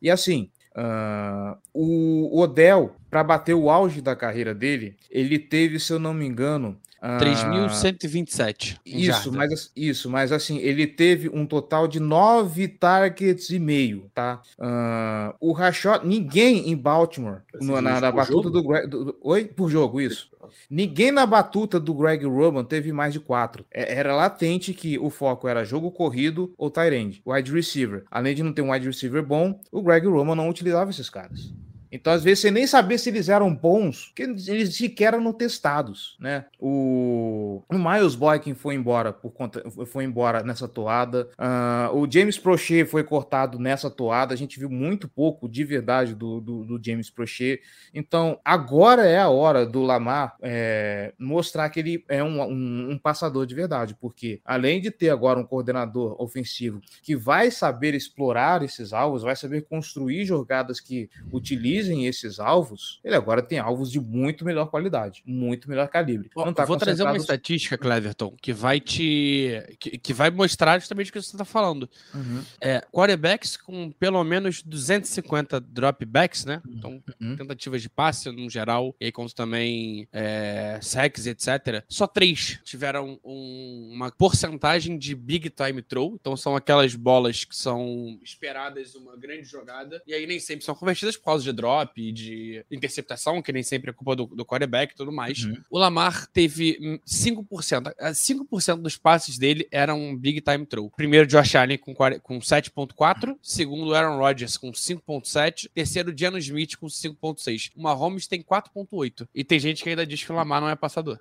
E assim, Uh, o Odell, para bater o auge da carreira dele, ele teve, se eu não me engano, 3.127. Isso, mas, isso, mas assim, ele teve um total de nove targets e meio, tá? Uh, o Rashad, ninguém em Baltimore, no, na, na batuta do, do, do, Oi? Por jogo, isso. Ninguém na batuta do Greg Roman teve mais de quatro. É, era latente que o foco era jogo corrido ou tight end, wide receiver. Além de não ter um wide receiver bom, o Greg Roman não utilizava esses caras. Então, às vezes, você nem sabia se eles eram bons, porque eles sequer eram testados, né? O, o Miles Boykin foi embora por conta, foi embora nessa toada. Uh, o James Prochet foi cortado nessa toada. A gente viu muito pouco de verdade do, do, do James Prochet. Então, agora é a hora do Lamar é, mostrar que ele é um, um, um passador de verdade, porque além de ter agora um coordenador ofensivo que vai saber explorar esses alvos, vai saber construir jogadas que utilizem atingem esses alvos, ele agora tem alvos de muito melhor qualidade, muito melhor calibre. Não tá vou trazer uma estatística, Cleverton, que vai te. que, que vai mostrar justamente o que você está falando. Uhum. É, quarterbacks com pelo menos 250 dropbacks, né? Uhum. Então, uhum. tentativas de passe no geral, e aí conta também é, sacks, etc. Só três tiveram um, uma porcentagem de big time throw, então são aquelas bolas que são esperadas uma grande jogada, e aí nem sempre são convertidas por causa de drop drop, de interceptação, que nem sempre é culpa do, do quarterback e tudo mais. Uhum. O Lamar teve 5%. 5% dos passes dele eram big time throw. Primeiro, Josh Allen com, com 7.4. Segundo, Aaron Rodgers com 5.7. Terceiro, Geno Smith com 5.6. O Mahomes tem 4.8. E tem gente que ainda diz que o Lamar não é passador.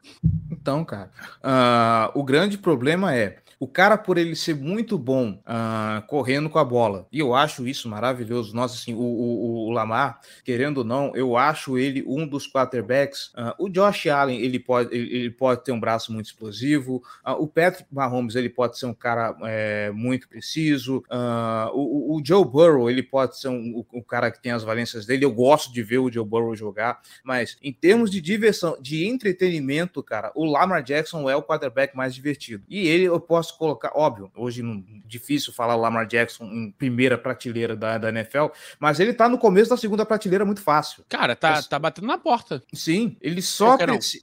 Então, cara, uh, o grande problema é o cara, por ele ser muito bom uh, correndo com a bola, e eu acho isso maravilhoso. Nossa, assim, o, o, o Lamar, querendo ou não, eu acho ele um dos quarterbacks. Uh, o Josh Allen, ele pode, ele, ele, pode ter um braço muito explosivo. Uh, o Patrick Mahomes, ele pode ser um cara é, muito preciso. O, o, Joe Burrow, ele pode ser um, cara que tem as valências dele. Eu gosto de ver o Joe Burrow jogar, mas em termos de diversão, de entretenimento, cara, o Lamar Jackson é o quarterback mais divertido. E ele, eu posso posso colocar, óbvio, hoje não, difícil falar o Lamar Jackson em primeira prateleira da, da NFL, mas ele tá no começo da segunda prateleira muito fácil. Cara, tá, tá batendo na porta. Sim, ele só,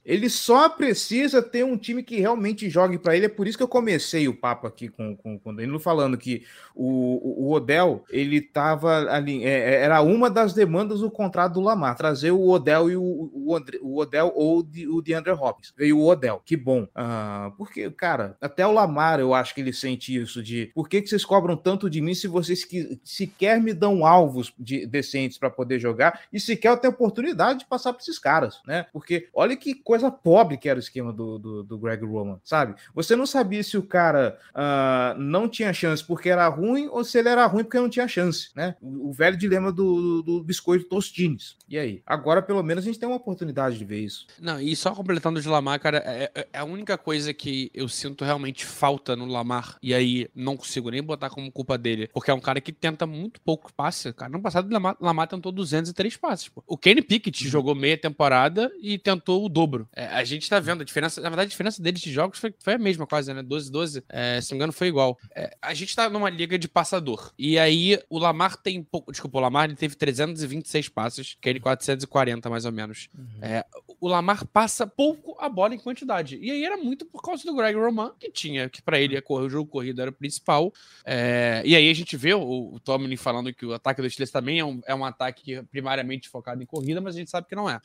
ele só precisa ter um time que realmente jogue para ele. É por isso que eu comecei o papo aqui com, com, com o Danilo falando que o, o Odell, ele tava ali, é, é, era uma das demandas do contrato do Lamar, trazer o Odell e o, o, o Odell ou o DeAndre Hopkins. Veio o Odell, que bom. Uh, porque, cara, até o Lamar eu acho que ele sente isso de por que, que vocês cobram tanto de mim se vocês que, sequer me dão alvos de, decentes para poder jogar e sequer eu tenho oportunidade de passar para esses caras, né? Porque olha que coisa pobre que era o esquema do, do, do Greg Roman, sabe? Você não sabia se o cara uh, não tinha chance porque era ruim ou se ele era ruim porque não tinha chance, né? O, o velho dilema do, do, do biscoito Tostines. E aí? Agora, pelo menos, a gente tem uma oportunidade de ver isso. Não, e só completando o Lamar, cara, é, é, é a única coisa que eu sinto realmente falta no Lamar, e aí não consigo nem botar como culpa dele, porque é um cara que tenta muito pouco passe. Cara, no passado, o Lamar, Lamar tentou 203 passes. Pô. O Kenny Pickett uhum. jogou meia temporada e tentou o dobro. É, a gente tá vendo a diferença, na verdade, a diferença deles de jogos foi, foi a mesma quase, né? 12-12, é, se não me engano, foi igual. É, a gente tá numa liga de passador, e aí o Lamar tem pouco, desculpa, o Lamar ele teve 326 passes, Kenny 440 mais ou menos. Uhum. É, o Lamar passa pouco a bola em quantidade, e aí era muito por causa do Greg Roman, que tinha que para ele ia correr o jogo corrido era o principal. É, e aí a gente vê o, o Tomlin falando que o ataque dos Steelers também é um, é um ataque primariamente focado em corrida, mas a gente sabe que não é.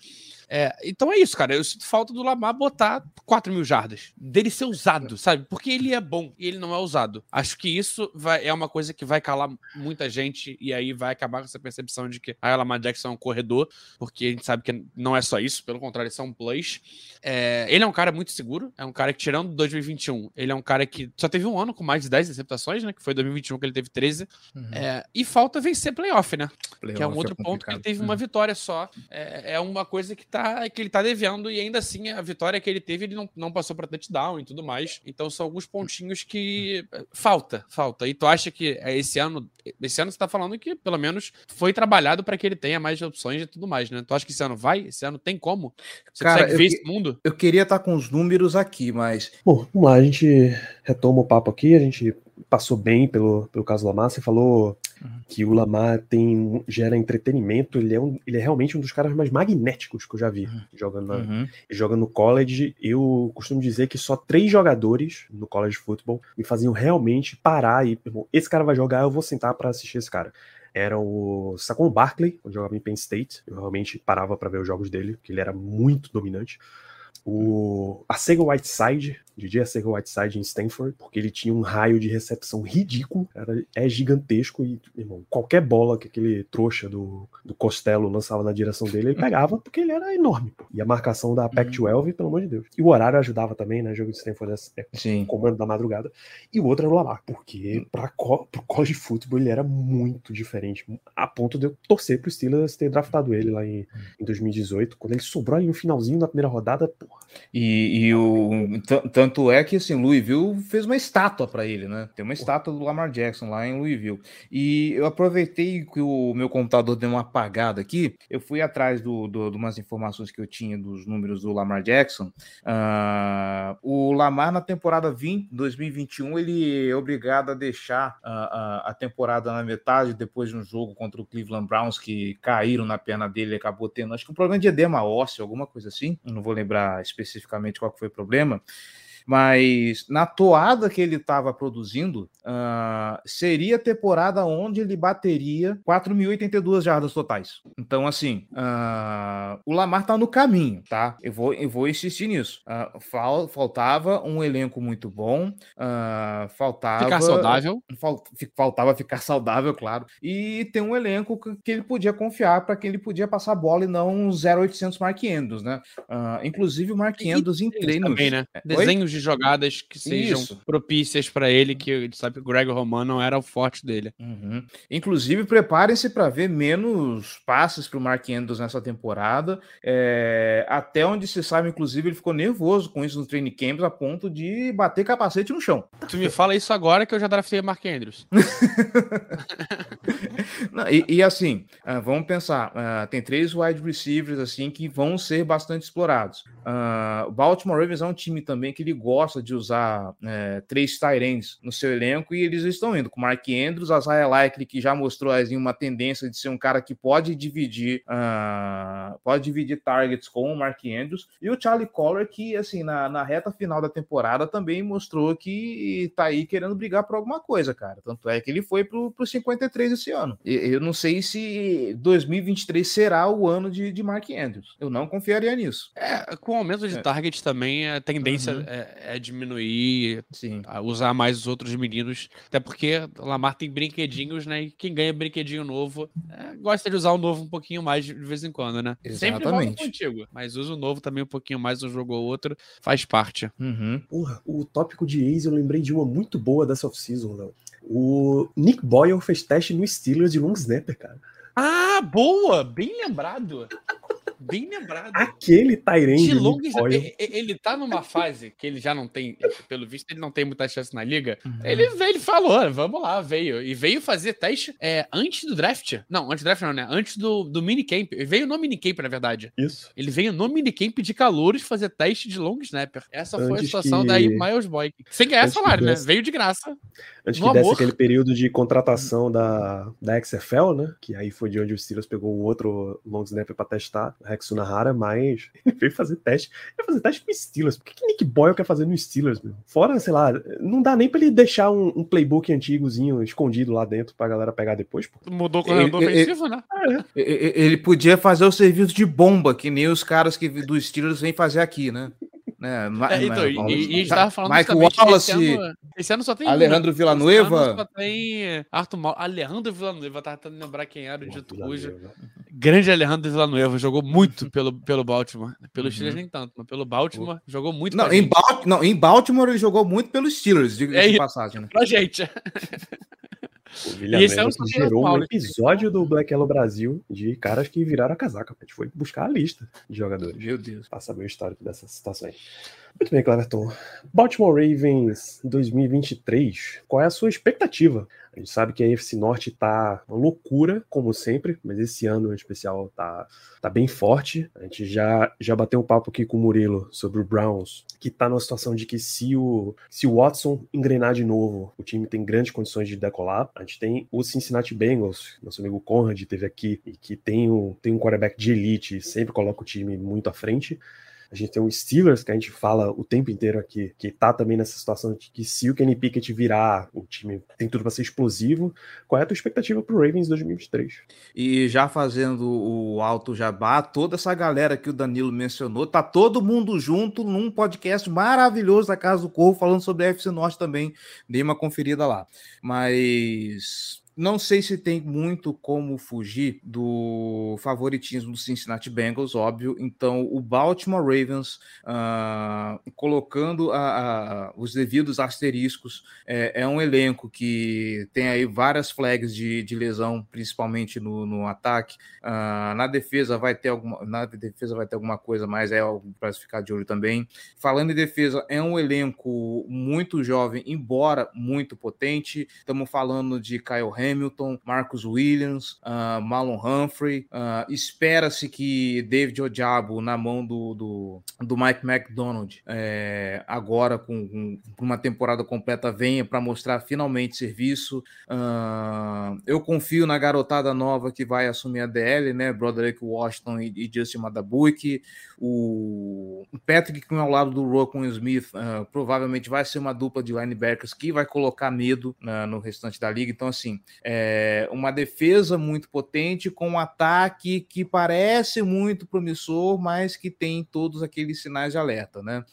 é. Então é isso, cara. Eu sinto falta do Lamar botar 4 mil jardas. Dele ser usado, sabe? Porque ele é bom e ele não é usado. Acho que isso vai, é uma coisa que vai calar muita gente e aí vai acabar com essa percepção de que a ah, Lamar Jackson é um corredor, porque a gente sabe que não é só isso, pelo contrário, são plays. É, ele é um cara muito seguro, é um cara que, tirando 2021, ele é um cara que só teve um ano com mais de 10 receptações, né? Que foi 2021 que ele teve 13. Uhum. É, e falta vencer playoff, né? Playoff que é um outro é ponto que ele teve uhum. uma vitória só. É, é, uma coisa que, tá, que ele tá devendo, e ainda assim, a vitória que ele teve, ele não, não passou para touchdown e tudo mais. Então são alguns pontinhos que é, falta, falta. E tu acha que é, esse ano, esse ano você tá falando que pelo menos foi trabalhado para que ele tenha mais opções e tudo mais, né? Tu acha que esse ano vai? Esse ano tem como? Você Cara, consegue ver esse mundo? Eu queria estar tá com os números aqui, mas. Bom, vamos lá, a gente retoma o papo aqui, a gente passou bem pelo, pelo caso Lamar, você falou uhum. que o Lamar tem, gera entretenimento, ele é, um, ele é realmente um dos caras mais magnéticos que eu já vi uhum. jogando, na, uhum. jogando no college. Eu costumo dizer que só três jogadores no college football me faziam realmente parar e, esse cara vai jogar, eu vou sentar para assistir esse cara era o Saquon Barkley, que jogava em Penn State. Eu realmente parava para ver os jogos dele, porque ele era muito dominante. O Sega Whiteside, DJ Arcega Whiteside em Stanford, porque ele tinha um raio de recepção ridículo, é gigantesco e, irmão, qualquer bola que aquele trouxa do, do Costello lançava na direção dele, ele pegava porque ele era enorme. Pô. E a marcação da Pac-12, pelo amor de Deus. E o horário ajudava também, né? O jogo de Stanford é, é Sim. comando da madrugada. E o outro era o Lamar, porque pra, pro college football ele era muito diferente, a ponto de eu torcer pro Steelers ter draftado ele lá em, em 2018, quando ele sobrou ali no finalzinho da primeira rodada, porra. E, e o tanto é que assim, Louisville fez uma estátua para ele, né? Tem uma estátua do Lamar Jackson lá em Louisville. E eu aproveitei que o meu computador deu uma apagada aqui, eu fui atrás do, do, de umas informações que eu tinha dos números do Lamar Jackson. Uh, o Lamar na temporada 20, 2021 ele é obrigado a deixar a, a, a, temporada na metade depois de um jogo contra o Cleveland Browns que caíram na perna dele, acabou tendo acho que um problema de edema ósseo, alguma coisa assim. não vou lembrar especificamente qual foi o problema. Mas na toada que ele estava produzindo, uh, seria a temporada onde ele bateria 4.082 jardas totais. Então, assim, uh, o Lamar está no caminho, tá? Eu vou, eu vou insistir nisso. Uh, fal, faltava um elenco muito bom, faltava. Ficar saudável. Fal, faltava ficar saudável, claro. E ter um elenco que ele podia confiar para quem ele podia passar a bola e não 0,800 Mark Andrews, né? inclusive o Mark Andrews em treinos. Também, né? Desenhos de jogadas que sejam Isso. propícias para ele, que ele sabe que o Greg Roman não era o forte dele. Uhum. Inclusive, preparem-se para ver menos passes para o Mark Andrews nessa temporada. É... Até onde se sabe, inclusive, ele ficou nervoso com isso no training camps a ponto de bater capacete no chão. Tu me fala isso agora que eu já draftei Mark Andrews. [LAUGHS] não, e, e, assim, uh, vamos pensar: uh, tem três wide receivers assim que vão ser bastante explorados. Uh, o Baltimore Ravens é um time também que ele gosta de usar é, três Tyrants no seu elenco e eles estão indo com Mark Andrews, Isaiah Likely, que já mostrou assim, uma tendência de ser um cara que pode dividir uh, pode dividir targets com o Mark Andrews, e o Charlie Collar, que assim, na, na reta final da temporada também mostrou que tá aí querendo brigar por alguma coisa, cara. Tanto é que ele foi pro, pro 53 esse ano. Eu não sei se 2023 será o ano de, de Mark Andrews. Eu não confiaria nisso. É, com o aumento de é. target também, a tendência uhum. é, é, diminuir, Sim. usar mais os outros meninos até porque o Lamar tem brinquedinhos, né? E quem ganha brinquedinho novo é, gosta de usar o novo um pouquinho mais de vez em quando, né? Exatamente. Sempre contigo, mas usa o novo também um pouquinho mais, um jogo ou outro, faz parte. Uhum. Porra, o tópico de Ace eu lembrei de uma muito boa dessa off-season, Léo. O Nick Boyle fez teste no Steelers de long snapper, cara. Ah, boa! Bem lembrado. [LAUGHS] Bem lembrado. Aquele Tyrande. Ele, ele tá numa fase que ele já não tem, pelo visto, ele não tem muita chance na liga. Uhum. Ele, ele falou, vamos lá, veio. E veio fazer teste é, antes do draft. Não, antes do draft não, né? Antes do, do minicamp. Ele veio no minicamp, na verdade. Isso. Ele veio no minicamp de calouros fazer teste de long snapper. Essa antes foi a situação que... daí Miles Boy. Sem ganhar salário, né? Veio de graça. Antes que desse aquele período de contratação da, da XFL, né? Que aí foi de onde o Steelers pegou o outro long snapper pra testar. Rex Sunahara, mas ele veio fazer teste. Ele fazer teste com Steelers. Por que, que Nick Boyle quer fazer no Steelers, meu? Fora, sei lá, não dá nem pra ele deixar um, um playbook antigozinho escondido lá dentro pra galera pegar depois, pô. Mudou o coordenador ofensivo, né? É. Ele podia fazer o serviço de bomba, que nem os caras que do Steelers vêm fazer aqui, né? É, é, então, e, e, a gente tava falando Michael Wallace, esse ano, esse ano, só tem Alejandro Villanueva. Só tem Arthur Mal, Alejandro Villanueva, tava tentando lembrar quem era o dito cujo. Grande Alejandro Villanueva, jogou muito pelo, pelo Baltimore. Pelo uhum. Steelers nem tanto, mas pelo Baltimore uhum. jogou muito. Não em, não, em Baltimore ele jogou muito pelos Steelers, diga é, de passagem. Né? Pra gente. [LAUGHS] O Villanueva é gerou um episódio do Black Yellow Brasil de caras que viraram a casaca. A gente foi buscar a lista de jogadores. Meu Deus. Pra saber o histórico dessas situações. Muito bem, Cleverton. Baltimore Ravens 2023. Qual é a sua expectativa? A gente sabe que a AFC Norte tá uma loucura, como sempre, mas esse ano em especial tá, tá bem forte. A gente já, já bateu um papo aqui com o Murilo sobre o Browns, que tá numa situação de que se o, se o Watson engrenar de novo, o time tem grandes condições de decolar. A gente tem o Cincinnati Bengals, nosso amigo Conrad teve aqui, e que tem um, tem um quarterback de elite, sempre coloca o time muito à frente. A gente tem o Steelers, que a gente fala o tempo inteiro aqui, que tá também nessa situação de que se o Kenny Pickett virar, o time tem tudo para ser explosivo. Qual é a tua expectativa pro Ravens 2023? E já fazendo o alto jabá, toda essa galera que o Danilo mencionou, tá todo mundo junto num podcast maravilhoso da Casa do Corvo falando sobre a FC Norte também. Dei uma conferida lá. Mas não sei se tem muito como fugir do favoritismo do Cincinnati Bengals, óbvio. Então, o Baltimore Ravens, uh, colocando a, a, os devidos asteriscos, é, é, um elenco que tem aí várias flags de, de lesão, principalmente no, no ataque. Uh, na defesa vai ter alguma, na defesa vai ter alguma coisa, mas é algo para ficar de olho também. Falando em defesa, é um elenco muito jovem, embora muito potente. Estamos falando de Kyle Hamilton, Marcus Williams, uh, Marlon Humphrey. Uh, Espera-se que David Ojabo na mão do, do, do Mike McDonald é, agora com, com, uma temporada completa venha para mostrar finalmente serviço. Uh, eu confio na garotada nova que vai assumir a DL, né? Broderick Washington e, e Justin Madabuke. O Patrick, que ao lado do Rocco Smith, provavelmente vai ser uma dupla de linebackers que vai colocar medo no restante da liga. Então, assim, é uma defesa muito potente com um ataque que parece muito promissor, mas que tem todos aqueles sinais de alerta, né?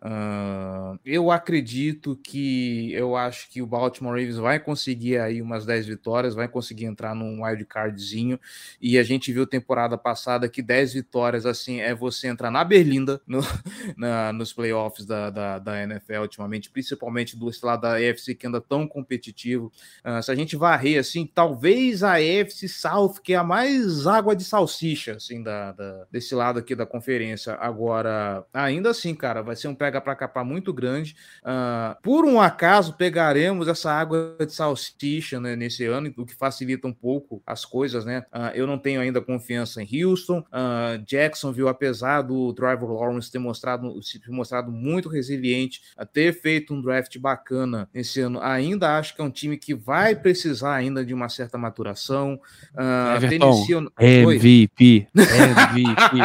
Uh, eu acredito que eu acho que o Baltimore Ravens vai conseguir aí umas 10 vitórias, vai conseguir entrar num wild cardzinho. E a gente viu temporada passada que 10 vitórias assim é você entrar na Berlinda no, [LAUGHS] na, nos playoffs da, da, da, NFL ultimamente, principalmente do lado da AFC que anda tão competitivo. Uh, se a gente varrer assim, talvez a AFC South, que é a mais água de salsicha assim da, da desse lado aqui da conferência. Agora, ainda assim, cara, vai ser um pé pega para capar muito grande. Uh, por um acaso, pegaremos essa água de salsicha né, nesse ano, o que facilita um pouco as coisas, né? Uh, eu não tenho ainda confiança em Houston. Uh, Jacksonville, apesar do Trevor Lawrence ter mostrado, se mostrado muito resiliente, a ter feito um draft bacana nesse ano, ainda acho que é um time que vai precisar ainda de uma certa maturação. Uh, Everton, MVP. MVP.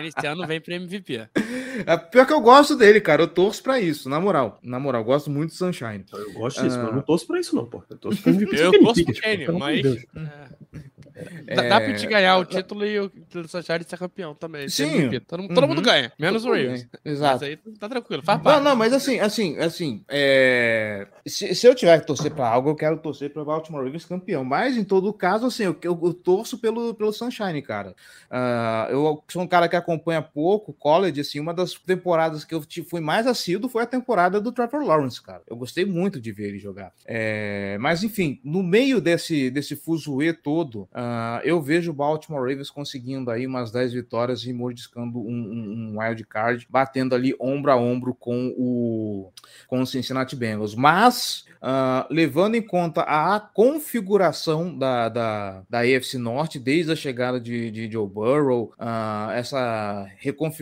[LAUGHS] Esse ano vem para MVP. Pior que eu gosto dele, cara. Eu torço pra isso, na moral. Na moral, eu gosto muito do Sunshine. Eu gosto disso, ah... mas eu não torço pra isso, não, pô. Eu torço pra [LAUGHS] MVP. Eu torço pro Kenny, mas. É... Dá pra te ganhar o título e o Sunshine ser campeão também. Sim. Todo, todo uhum. mundo ganha, menos o Ravens. Exato. Mas aí tá tranquilo, faz parte. Não, não, mas assim, assim, assim, é... se, se, eu tiver que torcer pra algo, eu quero torcer pra Baltimore Ravens campeão. Mas, em todo caso, assim, eu, eu, eu torço pelo, pelo Sunshine, cara. Uh, eu sou um cara que acompanha pouco college, assim, uma das temporadas que eu fui mais assíduo foi a temporada do Trevor Lawrence, cara. Eu gostei muito de ver ele jogar. É... Mas, enfim, no meio desse, desse fuzuê todo, uh, eu vejo o Baltimore Ravens conseguindo aí umas 10 vitórias e mordiscando um, um, um wild card, batendo ali ombro a ombro com o, com o Cincinnati Bengals. Mas, uh, levando em conta a configuração da, da, da AFC Norte, desde a chegada de, de Joe Burrow, uh, essa,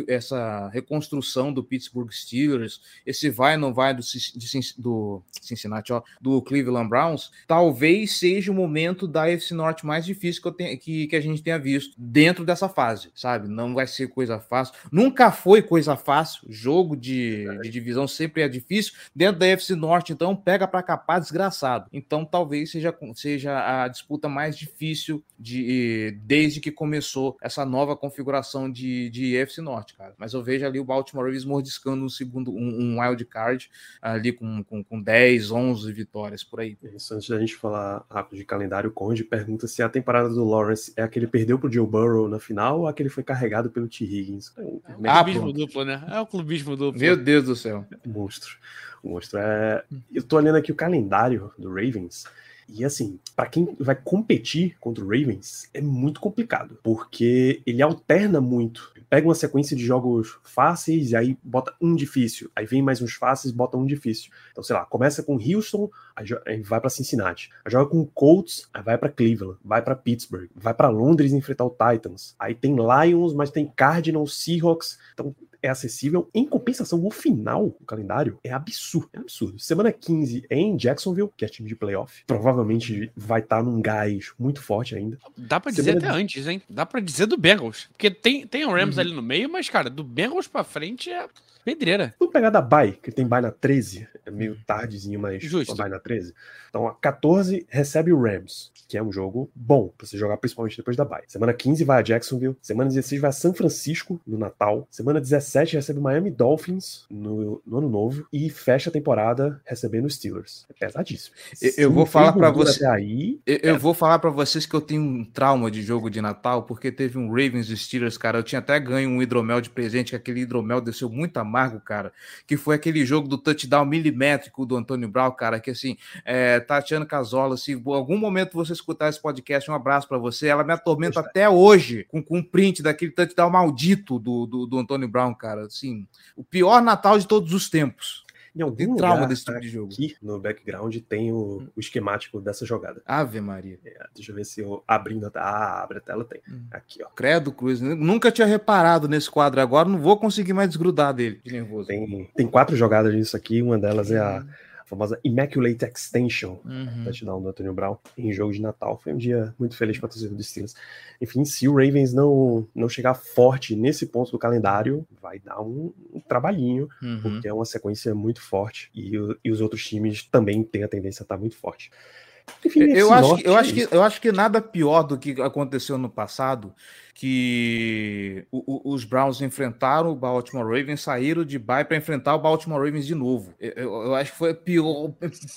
essa reconstrução do Pittsburgh Steelers, esse vai não vai do, de, do Cincinnati, ó, do Cleveland Browns, talvez seja o momento da AFC Norte mais difícil que, eu tenha, que, que a gente tenha visto dentro dessa fase, sabe? Não vai ser coisa fácil. Nunca foi coisa fácil. Jogo de, de divisão sempre é difícil. Dentro da AFC Norte, então, pega para capar desgraçado. Então, talvez seja, seja a disputa mais difícil de, desde que começou essa nova configuração de, de AFC Norte, cara. Mas eu vejo ali o Baltimore Ravens mordiscando um segundo, um, um wild card ali com, com, com 10, 11 vitórias por aí. Isso, antes da gente falar rápido de calendário, o Conde pergunta se a temporada do Lawrence é a que ele perdeu pro Joe Burrow na final ou a que ele foi carregado pelo T. Higgins. É o ah, clubismo duplo, né? É o clubismo duplo. Meu Deus do céu. Monstro. O monstro é. Eu tô olhando aqui o calendário do Ravens. E assim, para quem vai competir contra o Ravens, é muito complicado, porque ele alterna muito. Pega uma sequência de jogos fáceis e aí bota um difícil. Aí vem mais uns fáceis, bota um difícil. Então, sei lá, começa com Houston, aí vai para Cincinnati. Aí joga com Colts, aí vai para Cleveland, vai para Pittsburgh, vai para Londres enfrentar o Titans. Aí tem Lions, mas tem Cardinals, Seahawks. Então, é acessível. Em compensação, o final do calendário é absurdo. É absurdo. Semana 15 em Jacksonville, que é time de playoff. Provavelmente vai estar tá num gás muito forte ainda. Dá pra dizer até antes, hein? Dá pra dizer do Bengals. Porque tem, tem o Rams uhum. ali no meio, mas, cara, do Bengals pra frente é pedreira. Vamos pegar da Bay, que tem Bay na 13. É meio tardezinho, mas Justo. Bay na 13. Então, a 14 recebe o Rams que é um jogo bom para você jogar principalmente depois da bye. Semana 15 vai a Jacksonville, semana 16 vai a São Francisco no Natal, semana 17 recebe o Miami Dolphins no, no Ano Novo e fecha a temporada recebendo os Steelers. É pesadíssimo. Eu, eu vou falar para você aí, eu, eu vou falar para vocês que eu tenho um trauma de jogo de Natal porque teve um Ravens e Steelers, cara, eu tinha até ganho um hidromel de presente, que aquele hidromel desceu muito amargo, cara, que foi aquele jogo do touchdown milimétrico do Antônio Brown, cara, que assim, é, Tatiana Casola, se em algum momento você escutar esse podcast, um abraço para você. Ela me atormenta até hoje com, com um print daquele touchdown maldito do, do, do Antônio Brown, cara. Assim, o pior Natal de todos os tempos. Em algum Tem lugar trauma desse tipo de jogo. aqui no background tem o, o esquemático dessa jogada. Ave Maria. É, deixa eu ver se eu abrindo a tela. Ah, abre a tela, tem. Hum. Aqui, ó. Credo, Cruz. Nunca tinha reparado nesse quadro agora, não vou conseguir mais desgrudar dele. De nervoso. Tem, tem quatro jogadas nisso aqui. Uma delas é a famosa Immaculate Extension. Uhum. touchdown do Antônio Brown em jogo de Natal. Foi um dia muito feliz para a torcida dos Steelers. Enfim, se o Ravens não, não chegar forte nesse ponto do calendário, vai dar um, um trabalhinho, Uhum. porque é uma sequência muito forte e, e os outros times também têm a tendência a estar muito forte. Enfim, Eu acho, norte que, eu, é acho que, isso. eu acho que nada pior do que aconteceu no passado, que o- o- os Browns enfrentaram o Baltimore Ravens, saíram de bye para enfrentar o Baltimore Ravens de novo. Eu, eu- eu acho que foi a pior,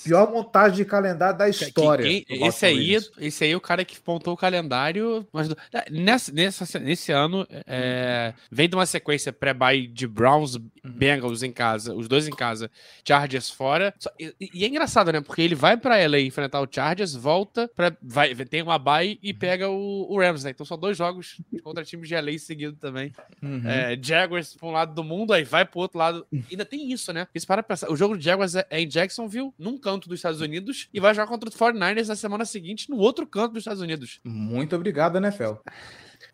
pior montagem de calendário da história. Quem- Baltimore esse aí, Ravens. esse aí é o cara que pontou o calendário. Mas é, nessa, nessa, nesse ano, é, vem de uma sequência pré-bye de Browns, Bengals em casa, os dois em casa, Chargers fora. Só- e, e é engraçado, né? Porque ele vai pra LA enfrentar o Chargers, volta, pra, vai, tem uma bye e pega o, o Rams, né? Então são dois jogos contra times de LA seguido também. Uhum. É, Jaguars pra um lado do mundo, aí vai pro outro lado. Ainda tem isso, né? Porque se para pensar, o jogo do Jaguars é é em Jacksonville, num canto dos Estados Unidos, e vai jogar contra o 49ers na semana seguinte, no outro canto dos Estados Unidos. Muito obrigado, NFL.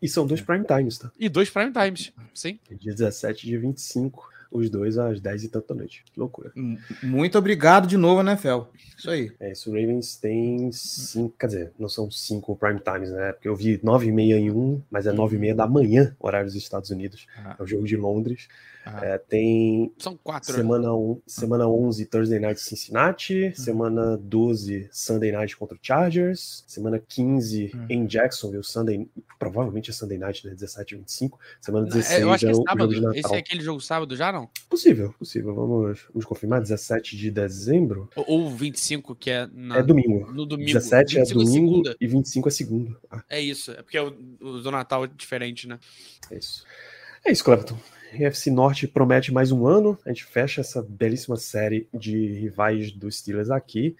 E são dois prime times, tá? E dois prime times. Sim. Dia 17 e dia 25, os dois às 10 e tanto da noite. Que loucura. M- Muito obrigado de novo, NFL. Isso aí. É, isso, o Ravens tem cinco, quer dizer, não são cinco prime times, né? Porque eu vi nove e meia em um, mas é nove e meia da manhã, horário dos Estados Unidos. Ah. É o jogo de Londres. Ah. É, tem São quatro. semana, um, semana 11, Thursday Night Cincinnati. Semana 12, Sunday Night contra o Chargers. Semana 15, Hum. em Jacksonville, Sunday, provavelmente é Sunday Night, né? 17 e 25. Semana É, 16 eu acho que é é jogo sábado. Natal. Esse é aquele jogo sábado já, não? Possível, possível. Vamos, vamos confirmar. 17 de dezembro Ou, ou 25, que é na- é domingo. no domingo. 17 é 25 domingo segunda. e 25 é segundo. Ah, É isso. É porque o, o do Natal é diferente, né? é isso. É isso, Cleveton. UFC Norte promete mais um ano. A gente fecha essa belíssima série de rivais dos Steelers aqui.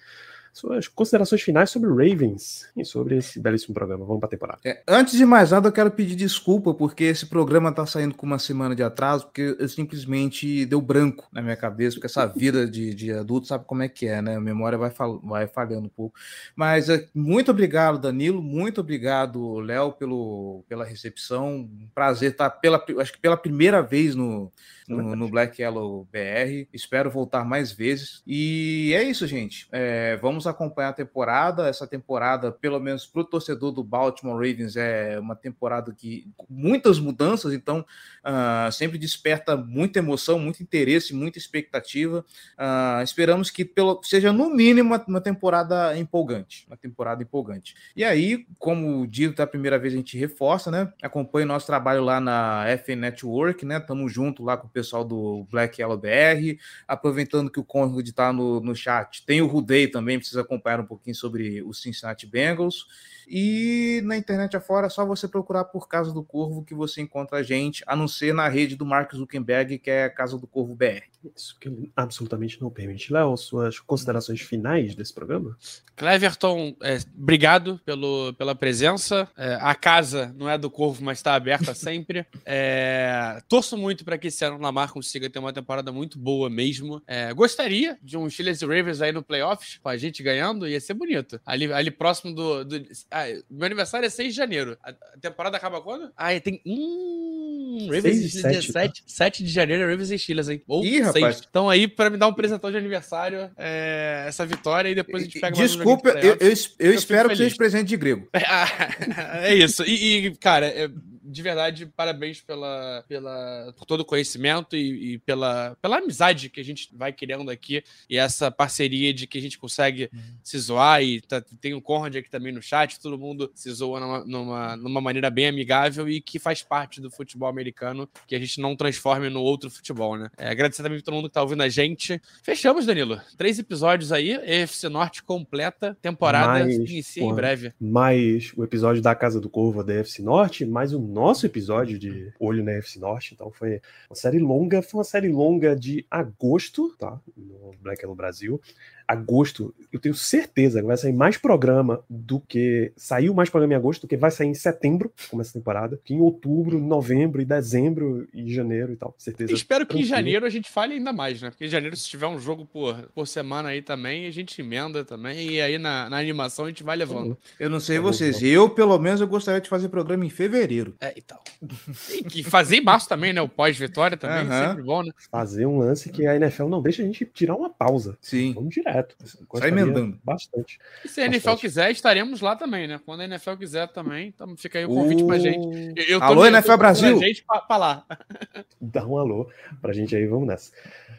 Suas considerações finais sobre Ravens e sobre esse belíssimo programa. Vamos para a temporada. É, antes de mais nada, eu quero pedir desculpa, porque esse programa tá saindo com uma semana de atraso, porque eu simplesmente deu branco na minha cabeça, porque essa vida de, de adulto sabe como é que é, né? A memória vai, fal- vai falhando um pouco. Mas é, muito obrigado, Danilo, muito obrigado, Léo, pelo, pela recepção. Um prazer estar pela, pri- acho que pela primeira vez no, no, no Black Yellow BR. Espero voltar mais vezes. E é isso, gente. É, vamos acompanhar a temporada. Essa temporada, pelo menos para o torcedor do Baltimore Ravens, é uma temporada que muitas mudanças, então ah, sempre desperta muita emoção, muito interesse, muita expectativa. Ah, esperamos que pelo, seja no mínimo uma, uma temporada empolgante, uma temporada empolgante. E aí, como dito da primeira vez, a gente reforça, né? Acompanhe nosso trabalho lá na FN Network, né? Tamo junto lá com o pessoal do Black Yellow BR. Aproveitando que o Conrad está no, no chat, tem o Rudei também, precisa acompanhar um pouquinho sobre o Cincinnati Bengals. E na internet afora, é só você procurar por Casa do Corvo que você encontra a gente, a não ser na rede do Mark Zuckerberg, que é Casa do Corvo BR. Isso que ele absolutamente não permite. Léo, suas considerações finais desse programa? Cleverton, é, obrigado pelo, pela presença. É, a casa não é do Corvo, mas está aberta [LAUGHS] sempre. É, torço muito para que esse ano Lamar consiga ter uma temporada muito boa mesmo. É, gostaria de um Steelers e Ravens aí no playoffs, com a gente ganhando, ia ser bonito. Ali, ali próximo do. do- ah, meu aniversário é 6 de janeiro. A, temporada acaba quando? Ah, e tem. Hum, Ravens 6 e Steelers, 7, 7, 7 de janeiro, é Ravens e Steelers, hein? Ou Ih, rapaz. 6. Então aí, para me dar um presentão de aniversário, é, essa vitória, e depois a gente pega mais um Desculpa, eu, eu, eu fico espero que seja presente de grego. [LAUGHS] é isso. E, e, cara, é, de verdade, parabéns pela, pela, por todo o conhecimento e, e pela, pela amizade que a gente vai criando aqui e essa parceria de que a gente consegue se zoar. E tá- tem o Conrad aqui também no chat, todo mundo se zoa numa, numa, numa maneira bem amigável e que faz parte do futebol americano, que a gente não transforme no outro futebol, né? É, agradecer também todo mundo que tá ouvindo a gente. Fechamos, Danilo. Três episódios aí, EFC Norte completa, temporada Mais inicia em uma. breve. mais o episódio da Casa do Corvo da FC Norte, mais o nosso episódio de Olho na FC Norte. Então foi uma série longa, foi uma série longa de agosto, tá? No Black Yellow Brasil. Agosto, eu tenho certeza que vai sair mais programa do que. Saiu mais programa em agosto do que vai sair em setembro, como essa temporada, que em outubro, novembro e dezembro e janeiro e tal. Certeza. Espero que em janeiro a gente fale ainda mais, né? Porque em janeiro, se tiver um jogo por, por semana aí também, a gente emenda também. E aí na, na animação a gente vai levando. Eu não sei tá vocês. Eu, pelo menos, eu gostaria de fazer programa em fevereiro. É, e tal. [LAUGHS] E fazer em março também, né? O pós-vitória também, uhum. sempre bom, né? Fazer um lance que a NFL não deixa a gente tirar uma pausa. Sim. Vamos direto. Sai emendando. Bastante. E se a NFL bastante. quiser, estaremos lá também, né? Quando a NFL quiser também, então fica aí o convite uh... pra gente. Eu alô, NFL Brasil! Pra gente pra, pra lá. [LAUGHS] Dá um alô pra gente aí, vamos nessa.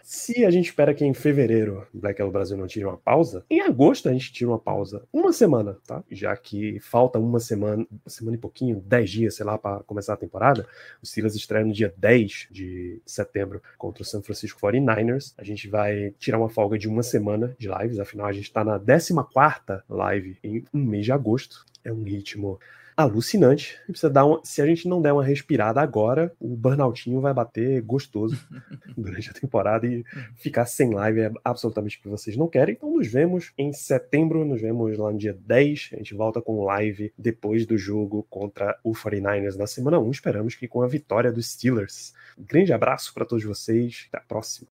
Se a gente espera que em fevereiro Black Yellow Brasil não tire uma pausa, em agosto a gente tira uma pausa. Uma semana, tá? Já que falta uma semana, uma semana e pouquinho, dez dias, sei lá, para começar a temporada. O Steelers estreia no dia 10 de setembro contra o San Francisco 49ers. A gente vai tirar uma folga de uma semana de lives, afinal a gente está na 14 live em um mês de agosto. É um ritmo alucinante. Precisa dar uma, se a gente não der uma respirada agora, o burnoutinho vai bater gostoso [LAUGHS] durante a temporada e ficar sem live é absolutamente o que vocês não querem. Então nos vemos em setembro, nos vemos lá no dia 10. A gente volta com live depois do jogo contra o 49ers na semana 1. Esperamos que com a vitória dos Steelers. Um grande abraço para todos vocês. Até a próxima.